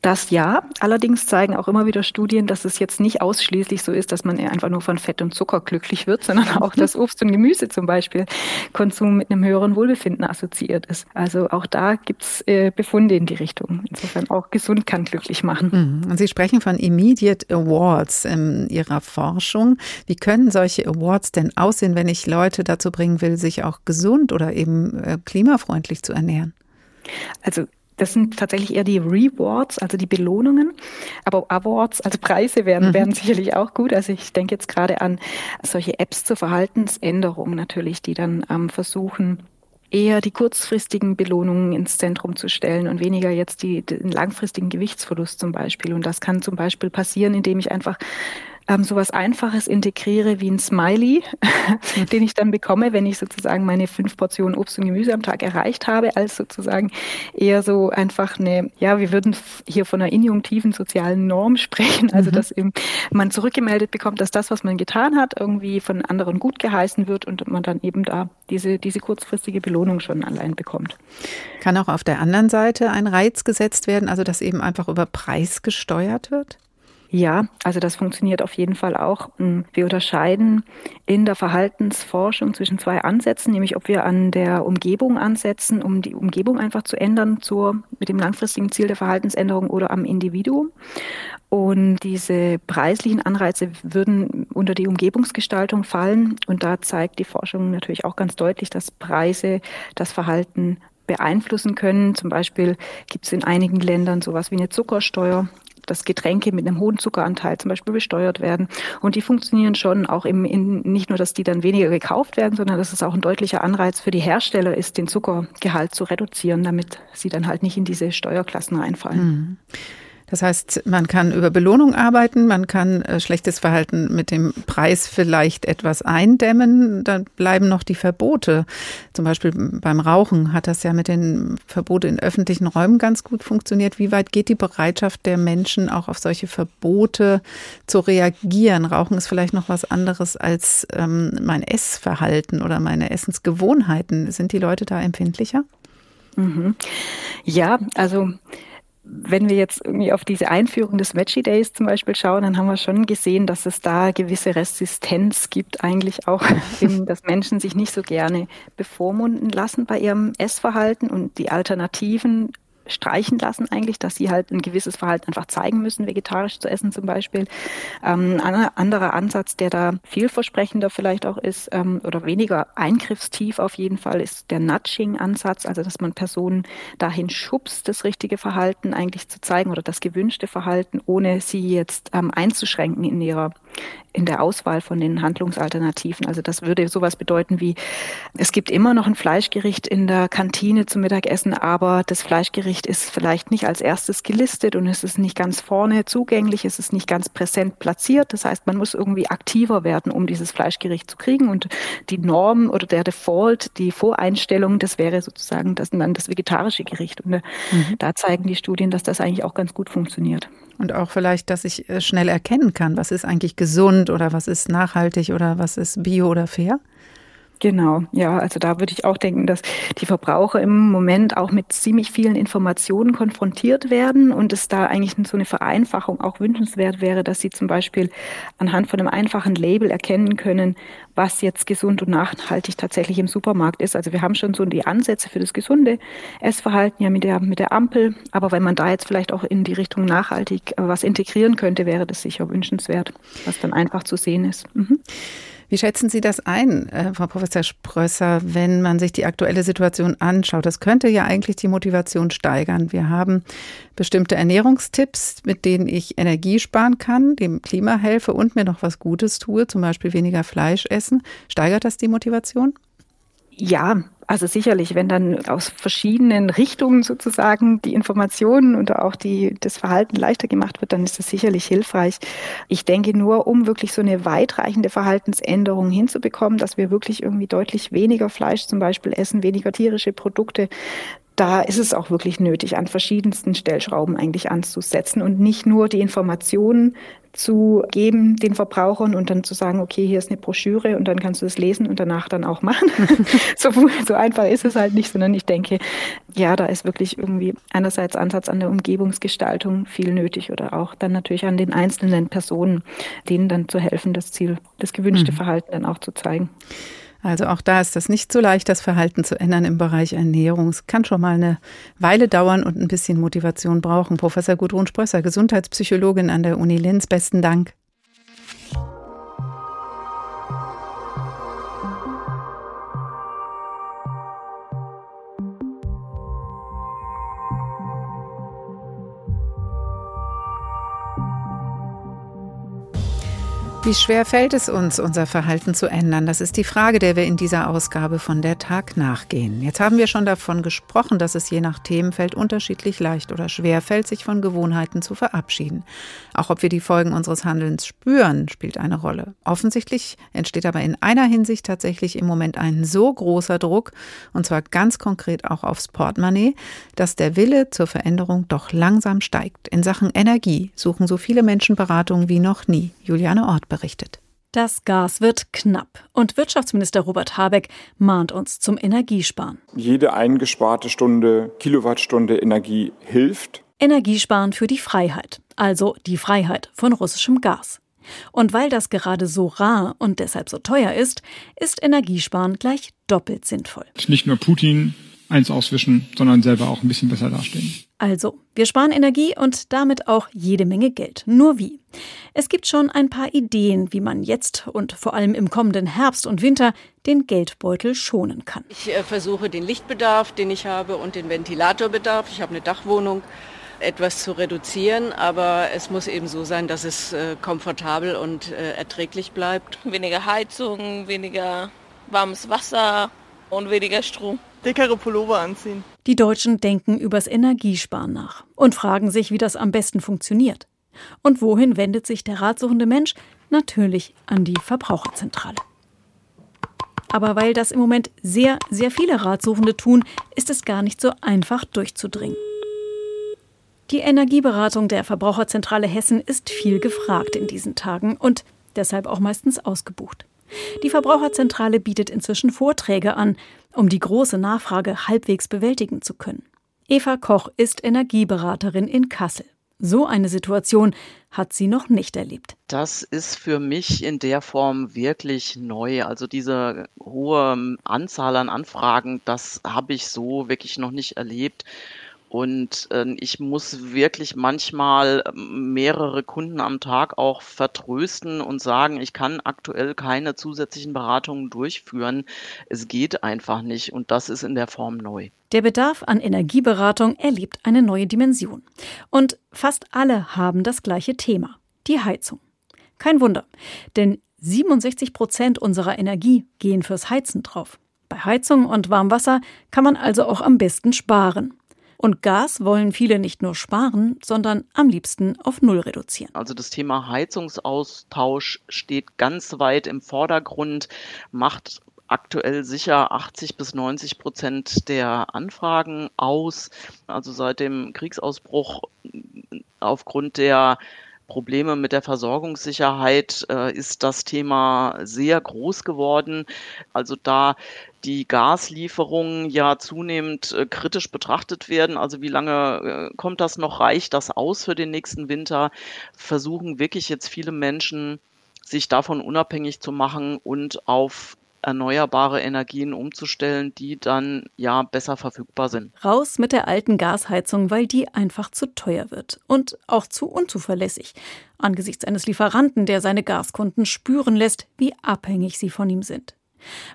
Das ja. Allerdings zeigen auch immer wieder Studien, dass es jetzt nicht ausschließlich so ist, dass man einfach nur von Fett und Zucker glücklich wird, sondern auch, dass Obst und Gemüse zum Beispiel Konsum mit einem höheren Wohlbefinden assoziiert ist. Also auch da gibt es äh, Befunde in die Richtung. Insofern auch gesund kann glücklich machen. Mhm. Und Sie sprechen von Immediate Awards in Ihrer Forschung. Wie können solche Awards denn aussehen, wenn ich Leute dazu bringen will, sich auch gesund oder eben äh, klimafreundlich zu ernähren? Also das sind tatsächlich eher die Rewards, also die Belohnungen. Aber Awards, also Preise wären, mhm. wären sicherlich auch gut. Also ich denke jetzt gerade an solche Apps zur Verhaltensänderung natürlich, die dann ähm, versuchen, eher die kurzfristigen Belohnungen ins Zentrum zu stellen und weniger jetzt die, den langfristigen Gewichtsverlust zum Beispiel. Und das kann zum Beispiel passieren, indem ich einfach ähm, sowas Einfaches integriere wie ein Smiley, den ich dann bekomme, wenn ich sozusagen meine fünf Portionen Obst und Gemüse am Tag erreicht habe, als sozusagen eher so einfach eine, ja, wir würden hier von einer injunktiven sozialen Norm sprechen, also mhm. dass eben man zurückgemeldet bekommt, dass das, was man getan hat, irgendwie von anderen gut geheißen wird und man dann eben da diese, diese kurzfristige Belohnung schon allein bekommt. Kann auch auf der anderen Seite ein Reiz gesetzt werden, also dass eben einfach über Preis gesteuert wird? Ja, also das funktioniert auf jeden Fall auch. Hm, wir unterscheiden in der Verhaltensforschung zwischen zwei Ansätzen, nämlich ob wir an der Umgebung ansetzen, um die Umgebung einfach zu ändern zur, mit dem langfristigen Ziel der Verhaltensänderung oder am Individuum. Und diese preislichen Anreize würden unter die Umgebungsgestaltung fallen. Und da zeigt die Forschung natürlich auch ganz deutlich, dass Preise das Verhalten beeinflussen können. Zum Beispiel gibt es in einigen Ländern sowas wie eine Zuckersteuer dass Getränke mit einem hohen Zuckeranteil zum Beispiel besteuert werden. Und die funktionieren schon auch im, in, nicht nur, dass die dann weniger gekauft werden, sondern dass es auch ein deutlicher Anreiz für die Hersteller ist, den Zuckergehalt zu reduzieren, damit sie dann halt nicht in diese Steuerklassen reinfallen. Mhm. Das heißt, man kann über Belohnung arbeiten, man kann äh, schlechtes Verhalten mit dem Preis vielleicht etwas eindämmen. Dann bleiben noch die Verbote. Zum Beispiel beim Rauchen hat das ja mit den Verboten in öffentlichen Räumen ganz gut funktioniert. Wie weit geht die Bereitschaft der Menschen auch auf solche Verbote zu reagieren? Rauchen ist vielleicht noch was anderes als ähm, mein Essverhalten oder meine Essensgewohnheiten. Sind die Leute da empfindlicher? Mhm. Ja, also wenn wir jetzt irgendwie auf diese Einführung des Veggie Days zum Beispiel schauen, dann haben wir schon gesehen, dass es da gewisse Resistenz gibt, eigentlich auch, dass Menschen sich nicht so gerne bevormunden lassen bei ihrem Essverhalten und die Alternativen streichen lassen eigentlich, dass sie halt ein gewisses Verhalten einfach zeigen müssen, vegetarisch zu essen zum Beispiel. Ähm, ein anderer Ansatz, der da vielversprechender vielleicht auch ist ähm, oder weniger eingriffstief auf jeden Fall, ist der Nudging-Ansatz, also dass man Personen dahin schubst, das richtige Verhalten eigentlich zu zeigen oder das gewünschte Verhalten, ohne sie jetzt ähm, einzuschränken in ihrer in der Auswahl von den Handlungsalternativen. Also das würde sowas bedeuten wie, es gibt immer noch ein Fleischgericht in der Kantine zum Mittagessen, aber das Fleischgericht ist vielleicht nicht als erstes gelistet und es ist nicht ganz vorne zugänglich, es ist nicht ganz präsent platziert. Das heißt, man muss irgendwie aktiver werden, um dieses Fleischgericht zu kriegen. Und die Norm oder der Default, die Voreinstellung, das wäre sozusagen das, dann das vegetarische Gericht. Und äh, mhm. da zeigen die Studien, dass das eigentlich auch ganz gut funktioniert. Und auch vielleicht, dass ich äh, schnell erkennen kann, was ist eigentlich gesund oder was ist nachhaltig oder was ist bio oder fair? Genau, ja, also da würde ich auch denken, dass die Verbraucher im Moment auch mit ziemlich vielen Informationen konfrontiert werden und es da eigentlich so eine Vereinfachung auch wünschenswert wäre, dass sie zum Beispiel anhand von einem einfachen Label erkennen können, was jetzt gesund und nachhaltig tatsächlich im Supermarkt ist. Also wir haben schon so die Ansätze für das gesunde Essverhalten ja mit der, mit der Ampel. Aber wenn man da jetzt vielleicht auch in die Richtung nachhaltig äh, was integrieren könnte, wäre das sicher wünschenswert, was dann einfach zu sehen ist. Mhm. Wie schätzen Sie das ein, äh, Frau Professor Sprösser, wenn man sich die aktuelle Situation anschaut? Das könnte ja eigentlich die Motivation steigern. Wir haben bestimmte Ernährungstipps, mit denen ich Energie sparen kann, dem Klima helfe und mir noch was Gutes tue, zum Beispiel weniger Fleisch essen. Steigert das die Motivation? Ja, also sicherlich, wenn dann aus verschiedenen Richtungen sozusagen die Informationen und auch die, das Verhalten leichter gemacht wird, dann ist das sicherlich hilfreich. Ich denke nur, um wirklich so eine weitreichende Verhaltensänderung hinzubekommen, dass wir wirklich irgendwie deutlich weniger Fleisch zum Beispiel essen, weniger tierische Produkte, da ist es auch wirklich nötig, an verschiedensten Stellschrauben eigentlich anzusetzen und nicht nur die Informationen zu geben den Verbrauchern und dann zu sagen, okay, hier ist eine Broschüre und dann kannst du das lesen und danach dann auch machen. so, so einfach ist es halt nicht, sondern ich denke, ja, da ist wirklich irgendwie einerseits Ansatz an der Umgebungsgestaltung viel nötig oder auch dann natürlich an den einzelnen Personen, denen dann zu helfen, das Ziel, das gewünschte mhm. Verhalten dann auch zu zeigen. Also auch da ist das nicht so leicht, das Verhalten zu ändern im Bereich Ernährung. Es kann schon mal eine Weile dauern und ein bisschen Motivation brauchen. Professor Gudrun Sprösser, Gesundheitspsychologin an der Uni Linz, besten Dank. Wie schwer fällt es uns, unser Verhalten zu ändern? Das ist die Frage, der wir in dieser Ausgabe von der Tag nachgehen. Jetzt haben wir schon davon gesprochen, dass es je nach Themenfeld unterschiedlich leicht oder schwer fällt, sich von Gewohnheiten zu verabschieden. Auch ob wir die Folgen unseres Handelns spüren, spielt eine Rolle. Offensichtlich entsteht aber in einer Hinsicht tatsächlich im Moment ein so großer Druck, und zwar ganz konkret auch aufs Portemonnaie, dass der Wille zur Veränderung doch langsam steigt. In Sachen Energie suchen so viele Menschen Beratung wie noch nie. Juliane Ort berichtet. Das Gas wird knapp und Wirtschaftsminister Robert Habeck mahnt uns zum Energiesparen. Jede eingesparte Stunde, Kilowattstunde Energie hilft. Energiesparen für die Freiheit, also die Freiheit von russischem Gas. Und weil das gerade so rar und deshalb so teuer ist, ist Energiesparen gleich doppelt sinnvoll. Nicht nur Putin eins auswischen, sondern selber auch ein bisschen besser dastehen. Also, wir sparen Energie und damit auch jede Menge Geld. Nur wie? Es gibt schon ein paar Ideen, wie man jetzt und vor allem im kommenden Herbst und Winter den Geldbeutel schonen kann. Ich äh, versuche den Lichtbedarf, den ich habe, und den Ventilatorbedarf, ich habe eine Dachwohnung, etwas zu reduzieren, aber es muss eben so sein, dass es äh, komfortabel und äh, erträglich bleibt. Weniger Heizung, weniger warmes Wasser und weniger Strom. Dickere Pullover anziehen. Die Deutschen denken übers Energiesparen nach und fragen sich, wie das am besten funktioniert. Und wohin wendet sich der ratsuchende Mensch? Natürlich an die Verbraucherzentrale. Aber weil das im Moment sehr, sehr viele Ratsuchende tun, ist es gar nicht so einfach durchzudringen. Die Energieberatung der Verbraucherzentrale Hessen ist viel gefragt in diesen Tagen und deshalb auch meistens ausgebucht. Die Verbraucherzentrale bietet inzwischen Vorträge an, um die große Nachfrage halbwegs bewältigen zu können. Eva Koch ist Energieberaterin in Kassel. So eine Situation hat sie noch nicht erlebt. Das ist für mich in der Form wirklich neu. Also diese hohe Anzahl an Anfragen, das habe ich so wirklich noch nicht erlebt. Und äh, ich muss wirklich manchmal ähm, mehrere Kunden am Tag auch vertrösten und sagen, ich kann aktuell keine zusätzlichen Beratungen durchführen. Es geht einfach nicht und das ist in der Form neu. Der Bedarf an Energieberatung erlebt eine neue Dimension. Und fast alle haben das gleiche Thema, die Heizung. Kein Wunder, denn 67 Prozent unserer Energie gehen fürs Heizen drauf. Bei Heizung und Warmwasser kann man also auch am besten sparen. Und Gas wollen viele nicht nur sparen, sondern am liebsten auf Null reduzieren. Also das Thema Heizungsaustausch steht ganz weit im Vordergrund, macht aktuell sicher 80 bis 90 Prozent der Anfragen aus. Also seit dem Kriegsausbruch aufgrund der Probleme mit der Versorgungssicherheit äh, ist das Thema sehr groß geworden. Also da die Gaslieferungen ja zunehmend äh, kritisch betrachtet werden. Also wie lange äh, kommt das noch? Reicht das aus für den nächsten Winter? Versuchen wirklich jetzt viele Menschen sich davon unabhängig zu machen und auf erneuerbare Energien umzustellen, die dann ja besser verfügbar sind. Raus mit der alten Gasheizung, weil die einfach zu teuer wird und auch zu unzuverlässig angesichts eines Lieferanten, der seine Gaskunden spüren lässt, wie abhängig sie von ihm sind.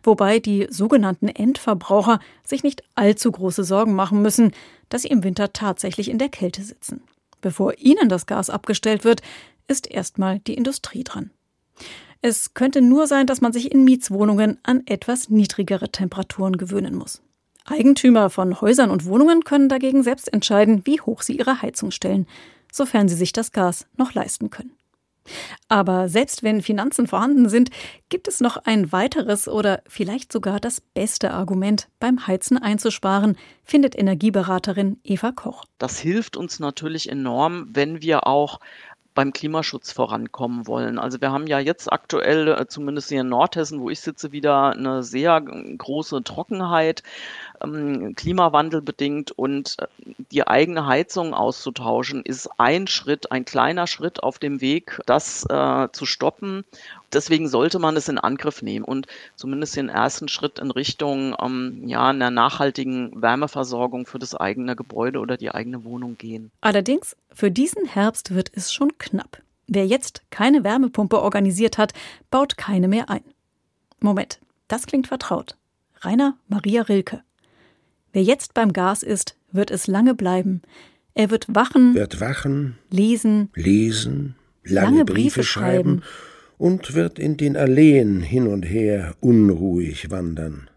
Wobei die sogenannten Endverbraucher sich nicht allzu große Sorgen machen müssen, dass sie im Winter tatsächlich in der Kälte sitzen. Bevor ihnen das Gas abgestellt wird, ist erstmal die Industrie dran. Es könnte nur sein, dass man sich in Mietswohnungen an etwas niedrigere Temperaturen gewöhnen muss. Eigentümer von Häusern und Wohnungen können dagegen selbst entscheiden, wie hoch sie ihre Heizung stellen, sofern sie sich das Gas noch leisten können. Aber selbst wenn Finanzen vorhanden sind, gibt es noch ein weiteres oder vielleicht sogar das beste Argument, beim Heizen einzusparen, findet Energieberaterin Eva Koch. Das hilft uns natürlich enorm, wenn wir auch beim Klimaschutz vorankommen wollen. Also wir haben ja jetzt aktuell, äh, zumindest hier in Nordhessen, wo ich sitze, wieder eine sehr große Trockenheit, ähm, Klimawandel bedingt und äh, die eigene Heizung auszutauschen, ist ein Schritt, ein kleiner Schritt auf dem Weg, das äh, zu stoppen deswegen sollte man es in Angriff nehmen und zumindest den ersten Schritt in Richtung ähm, ja, einer nachhaltigen Wärmeversorgung für das eigene Gebäude oder die eigene Wohnung gehen. Allerdings, für diesen Herbst wird es schon knapp. Wer jetzt keine Wärmepumpe organisiert hat, baut keine mehr ein. Moment, das klingt vertraut. Rainer Maria Rilke. Wer jetzt beim Gas ist, wird es lange bleiben. Er wird wachen, wird wachen, lesen, lesen, lange, lange Briefe, Briefe schreiben und wird in den Alleen hin und her unruhig wandern,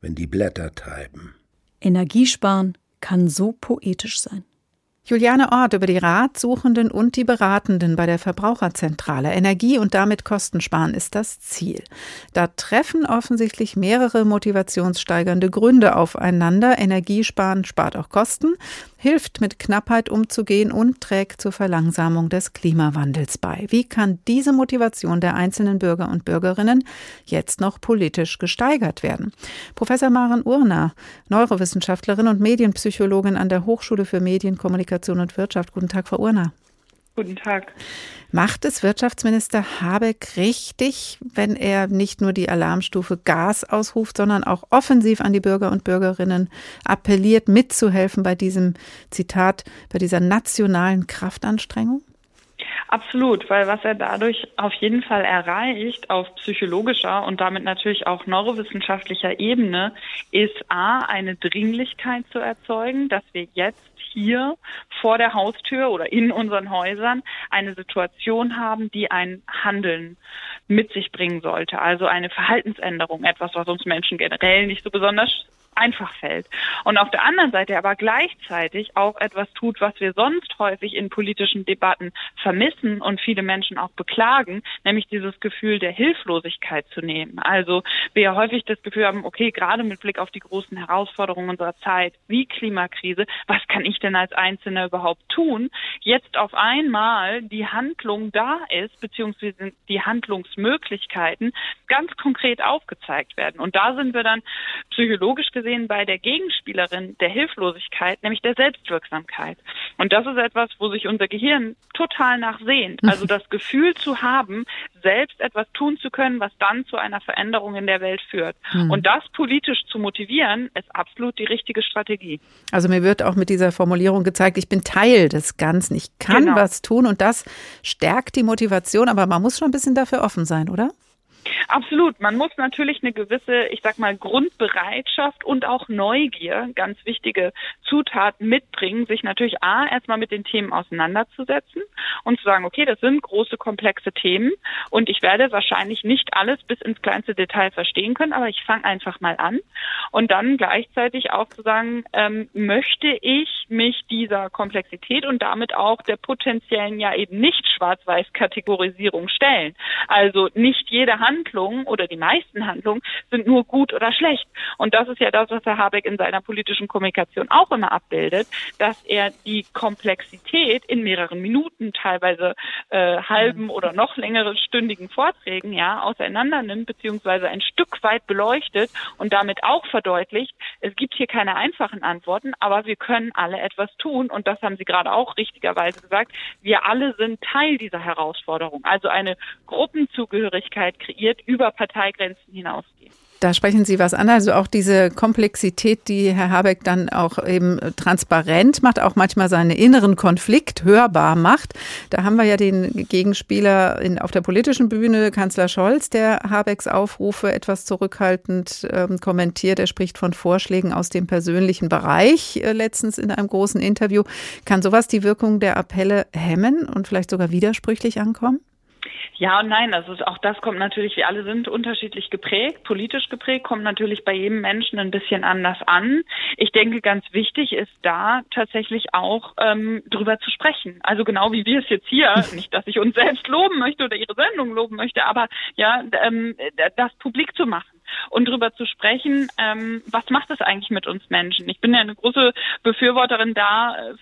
wenn die Blätter treiben. Energiesparen kann so poetisch sein. Juliane Ort über die Ratsuchenden und die Beratenden bei der Verbraucherzentrale. Energie und damit Kosten sparen ist das Ziel. Da treffen offensichtlich mehrere motivationssteigernde Gründe aufeinander. Energiesparen spart auch Kosten, hilft mit Knappheit umzugehen und trägt zur Verlangsamung des Klimawandels bei. Wie kann diese Motivation der einzelnen Bürger und Bürgerinnen jetzt noch politisch gesteigert werden? Professor Maren Urner, Neurowissenschaftlerin und Medienpsychologin an der Hochschule für Medienkommunikation Kommunikation und Wirtschaft. Guten Tag, Frau Urner. Guten Tag. Macht es Wirtschaftsminister Habeck richtig, wenn er nicht nur die Alarmstufe Gas ausruft, sondern auch offensiv an die Bürger und Bürgerinnen appelliert, mitzuhelfen bei diesem Zitat, bei dieser nationalen Kraftanstrengung? Absolut, weil was er dadurch auf jeden Fall erreicht auf psychologischer und damit natürlich auch neurowissenschaftlicher Ebene, ist A, eine Dringlichkeit zu erzeugen, dass wir jetzt hier vor der Haustür oder in unseren Häusern eine Situation haben, die ein Handeln mit sich bringen sollte. Also eine Verhaltensänderung, etwas, was uns Menschen generell nicht so besonders einfach fällt. Und auf der anderen Seite aber gleichzeitig auch etwas tut, was wir sonst häufig in politischen Debatten vermissen und viele Menschen auch beklagen, nämlich dieses Gefühl der Hilflosigkeit zu nehmen. Also wir häufig das Gefühl haben, okay, gerade mit Blick auf die großen Herausforderungen unserer Zeit, wie Klimakrise, was kann ich denn als Einzelner überhaupt tun? Jetzt auf einmal die Handlung da ist, beziehungsweise die Handlungsmöglichkeiten ganz konkret aufgezeigt werden. Und da sind wir dann psychologisch gesehen gesehen bei der Gegenspielerin der Hilflosigkeit, nämlich der Selbstwirksamkeit. Und das ist etwas, wo sich unser Gehirn total nachsehnt. Also das Gefühl zu haben, selbst etwas tun zu können, was dann zu einer Veränderung in der Welt führt. Mhm. Und das politisch zu motivieren, ist absolut die richtige Strategie. Also mir wird auch mit dieser Formulierung gezeigt, ich bin Teil des Ganzen, ich kann genau. was tun und das stärkt die Motivation, aber man muss schon ein bisschen dafür offen sein, oder? Absolut. Man muss natürlich eine gewisse, ich sag mal, Grundbereitschaft und auch Neugier, ganz wichtige Zutaten mitbringen, sich natürlich A, erstmal mit den Themen auseinanderzusetzen und zu sagen, okay, das sind große, komplexe Themen und ich werde wahrscheinlich nicht alles bis ins kleinste Detail verstehen können, aber ich fange einfach mal an und dann gleichzeitig auch zu sagen, ähm, möchte ich mich dieser Komplexität und damit auch der potenziellen ja eben nicht Schwarz-Weiß-Kategorisierung stellen. Also nicht jede Hand Handlungen oder die meisten Handlungen sind nur gut oder schlecht. Und das ist ja das, was Herr Habeck in seiner politischen Kommunikation auch immer abbildet, dass er die Komplexität in mehreren Minuten, teilweise äh, halben oder noch längeren stündigen Vorträgen ja auseinander nimmt, beziehungsweise ein Stück weit beleuchtet und damit auch verdeutlicht, es gibt hier keine einfachen Antworten, aber wir können alle etwas tun. Und das haben Sie gerade auch richtigerweise gesagt. Wir alle sind Teil dieser Herausforderung. Also eine Gruppenzugehörigkeit kreieren kreiert, über Parteigrenzen hinausgehen. Da sprechen Sie was an. Also auch diese Komplexität, die Herr Habeck dann auch eben transparent macht, auch manchmal seinen inneren Konflikt hörbar macht. Da haben wir ja den Gegenspieler in, auf der politischen Bühne, Kanzler Scholz, der Habecks Aufrufe etwas zurückhaltend ähm, kommentiert. Er spricht von Vorschlägen aus dem persönlichen Bereich äh, letztens in einem großen Interview. Kann sowas die Wirkung der Appelle hemmen und vielleicht sogar widersprüchlich ankommen? Ja und nein, also auch das kommt natürlich, wir alle sind unterschiedlich geprägt, politisch geprägt, kommt natürlich bei jedem Menschen ein bisschen anders an. Ich denke, ganz wichtig ist da tatsächlich auch ähm, drüber zu sprechen. Also genau wie wir es jetzt hier, nicht, dass ich uns selbst loben möchte oder Ihre Sendung loben möchte, aber ja, ähm, das publik zu machen und darüber zu sprechen, ähm, was macht es eigentlich mit uns Menschen? Ich bin ja eine große Befürworterin da, äh,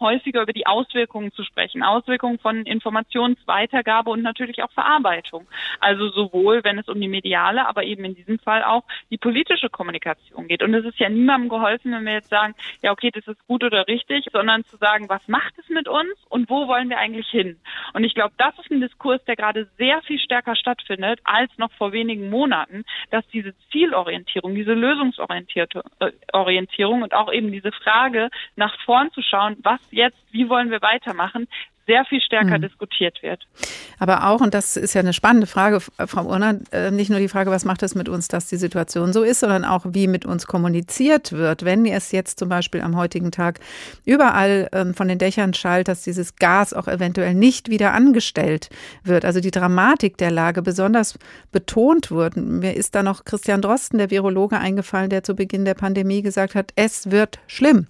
häufiger über die Auswirkungen zu sprechen. Auswirkungen von Informationsweitergabe und natürlich auch Verarbeitung. Also sowohl, wenn es um die mediale, aber eben in diesem Fall auch die politische Kommunikation geht. Und es ist ja niemandem geholfen, wenn wir jetzt sagen, ja, okay, das ist gut oder richtig, sondern zu sagen, was macht es mit uns und wo wollen wir eigentlich hin? Und ich glaube, das ist ein Diskurs, der gerade sehr viel stärker stattfindet als noch vor wenigen Monaten, dass diese Zielorientierung, diese Lösungsorientierung äh, und auch eben diese Frage nach vorn zu schauen, was jetzt, wie wollen wir weitermachen, sehr viel stärker mhm. diskutiert wird. Aber auch, und das ist ja eine spannende Frage, Frau Urner, äh, nicht nur die Frage, was macht es mit uns, dass die Situation so ist, sondern auch, wie mit uns kommuniziert wird. Wenn es jetzt zum Beispiel am heutigen Tag überall ähm, von den Dächern schallt, dass dieses Gas auch eventuell nicht wieder angestellt wird, also die Dramatik der Lage besonders betont wird. Mir ist da noch Christian Drosten, der Virologe, eingefallen, der zu Beginn der Pandemie gesagt hat, es wird schlimm.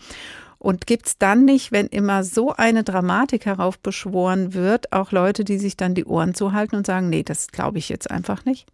Und gibt es dann nicht, wenn immer so eine Dramatik heraufbeschworen wird, auch Leute, die sich dann die Ohren zuhalten und sagen, nee, das glaube ich jetzt einfach nicht?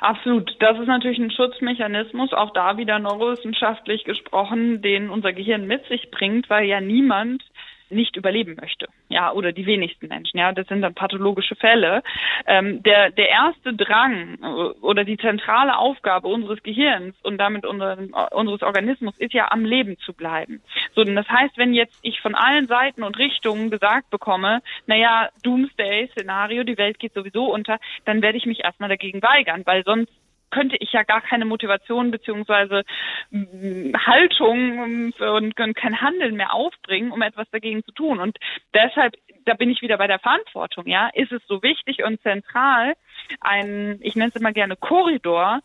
Absolut. Das ist natürlich ein Schutzmechanismus, auch da wieder neurowissenschaftlich gesprochen, den unser Gehirn mit sich bringt, weil ja niemand nicht überleben möchte. Ja, oder die wenigsten Menschen. Ja, das sind dann pathologische Fälle. Ähm, der, der erste Drang äh, oder die zentrale Aufgabe unseres Gehirns und damit unseren, unseres Organismus ist ja am Leben zu bleiben. So, und das heißt, wenn jetzt ich von allen Seiten und Richtungen gesagt bekomme, naja, Doomsday-Szenario, die Welt geht sowieso unter, dann werde ich mich erstmal dagegen weigern, weil sonst könnte ich ja gar keine Motivation beziehungsweise Haltung und kein Handeln mehr aufbringen, um etwas dagegen zu tun. Und deshalb, da bin ich wieder bei der Verantwortung, ja, ist es so wichtig und zentral, einen, ich nenne es immer gerne Korridor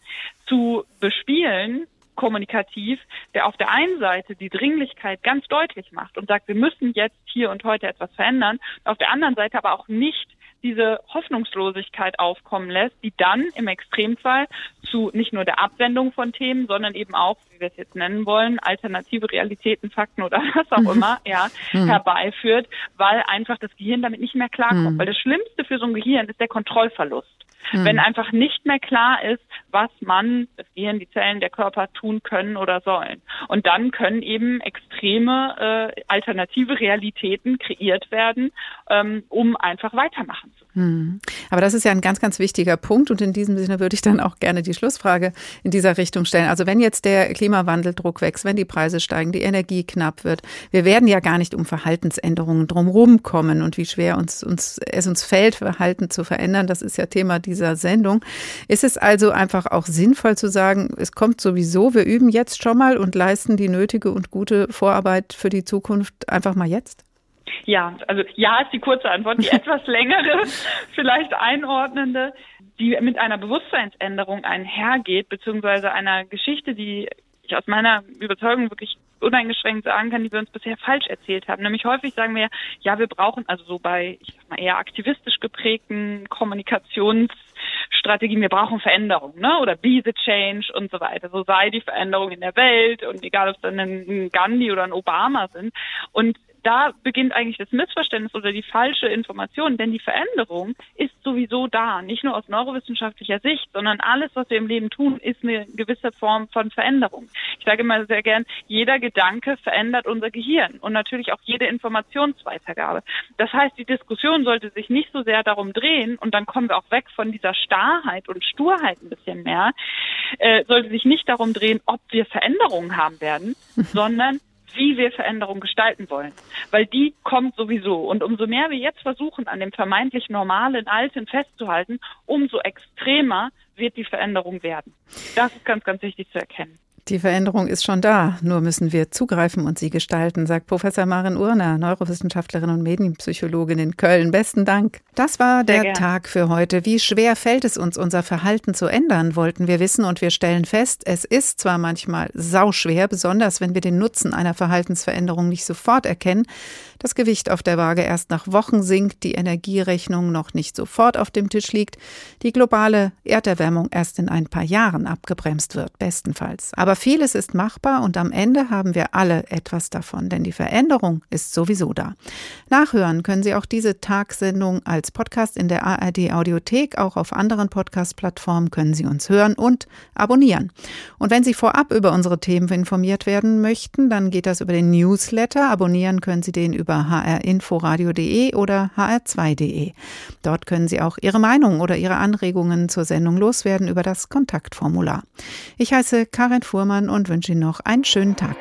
zu bespielen, kommunikativ, der auf der einen Seite die Dringlichkeit ganz deutlich macht und sagt, wir müssen jetzt hier und heute etwas verändern, auf der anderen Seite aber auch nicht diese Hoffnungslosigkeit aufkommen lässt, die dann im Extremfall zu nicht nur der Abwendung von Themen, sondern eben auch, wie wir es jetzt nennen wollen, alternative Realitäten, Fakten oder was auch mhm. immer, ja, mhm. herbeiführt, weil einfach das Gehirn damit nicht mehr klarkommt. Mhm. Weil das Schlimmste für so ein Gehirn ist der Kontrollverlust. Mhm. Wenn einfach nicht mehr klar ist, was man, das Gehirn, die Zellen, der Körper tun können oder sollen. Und dann können eben extreme äh, alternative Realitäten kreiert werden, ähm, um einfach weitermachen zu können. Mhm. Aber das ist ja ein ganz, ganz wichtiger Punkt und in diesem Sinne würde ich dann auch gerne die Schlussfrage in dieser Richtung stellen. Also wenn jetzt der Klimawandeldruck wächst, wenn die Preise steigen, die Energie knapp wird, wir werden ja gar nicht um Verhaltensänderungen drumherum kommen und wie schwer uns, uns, es uns fällt, Verhalten zu verändern, das ist ja Thema dieser dieser Sendung. Ist es also einfach auch sinnvoll zu sagen, es kommt sowieso, wir üben jetzt schon mal und leisten die nötige und gute Vorarbeit für die Zukunft einfach mal jetzt? Ja, also ja ist die kurze Antwort. Die etwas längere, vielleicht einordnende, die mit einer Bewusstseinsänderung einhergeht, beziehungsweise einer Geschichte, die ich aus meiner Überzeugung wirklich uneingeschränkt sagen kann, die wir uns bisher falsch erzählt haben. Nämlich häufig sagen wir, ja, wir brauchen also so bei, ich sag mal, eher aktivistisch geprägten Kommunikationsstrategien, wir brauchen Veränderung, ne? Oder be the change und so weiter. So sei die Veränderung in der Welt und egal, ob es dann ein Gandhi oder ein Obama sind. Und da beginnt eigentlich das Missverständnis oder die falsche Information, denn die Veränderung ist sowieso da, nicht nur aus neurowissenschaftlicher Sicht, sondern alles, was wir im Leben tun, ist eine gewisse Form von Veränderung. Ich sage immer sehr gern, jeder Gedanke verändert unser Gehirn und natürlich auch jede Informationsweitergabe. Das heißt, die Diskussion sollte sich nicht so sehr darum drehen und dann kommen wir auch weg von dieser Starrheit und Sturheit ein bisschen mehr, äh, sollte sich nicht darum drehen, ob wir Veränderungen haben werden, sondern wie wir Veränderung gestalten wollen. Weil die kommt sowieso. Und umso mehr wir jetzt versuchen, an dem vermeintlich normalen Alten festzuhalten, umso extremer wird die Veränderung werden. Das ist ganz, ganz wichtig zu erkennen. Die Veränderung ist schon da, nur müssen wir zugreifen und sie gestalten, sagt Professor Maren Urner, Neurowissenschaftlerin und Medienpsychologin in Köln. Besten Dank. Das war der Tag für heute. Wie schwer fällt es uns, unser Verhalten zu ändern, wollten wir wissen und wir stellen fest, es ist zwar manchmal sauschwer, besonders wenn wir den Nutzen einer Verhaltensveränderung nicht sofort erkennen, das Gewicht auf der Waage erst nach Wochen sinkt, die Energierechnung noch nicht sofort auf dem Tisch liegt, die globale Erderwärmung erst in ein paar Jahren abgebremst wird, bestenfalls. Aber vieles ist machbar und am Ende haben wir alle etwas davon, denn die Veränderung ist sowieso da. Nachhören können Sie auch diese Tagsendung als Podcast in der ARD Audiothek, auch auf anderen Podcast-Plattformen können Sie uns hören und abonnieren. Und wenn Sie vorab über unsere Themen informiert werden möchten, dann geht das über den Newsletter. Abonnieren können Sie den über hrinforadio.de oder hr2.de. Dort können Sie auch Ihre Meinung oder Ihre Anregungen zur Sendung loswerden über das Kontaktformular. Ich heiße Karin Fuhrmann und wünsche Ihnen noch einen schönen Tag.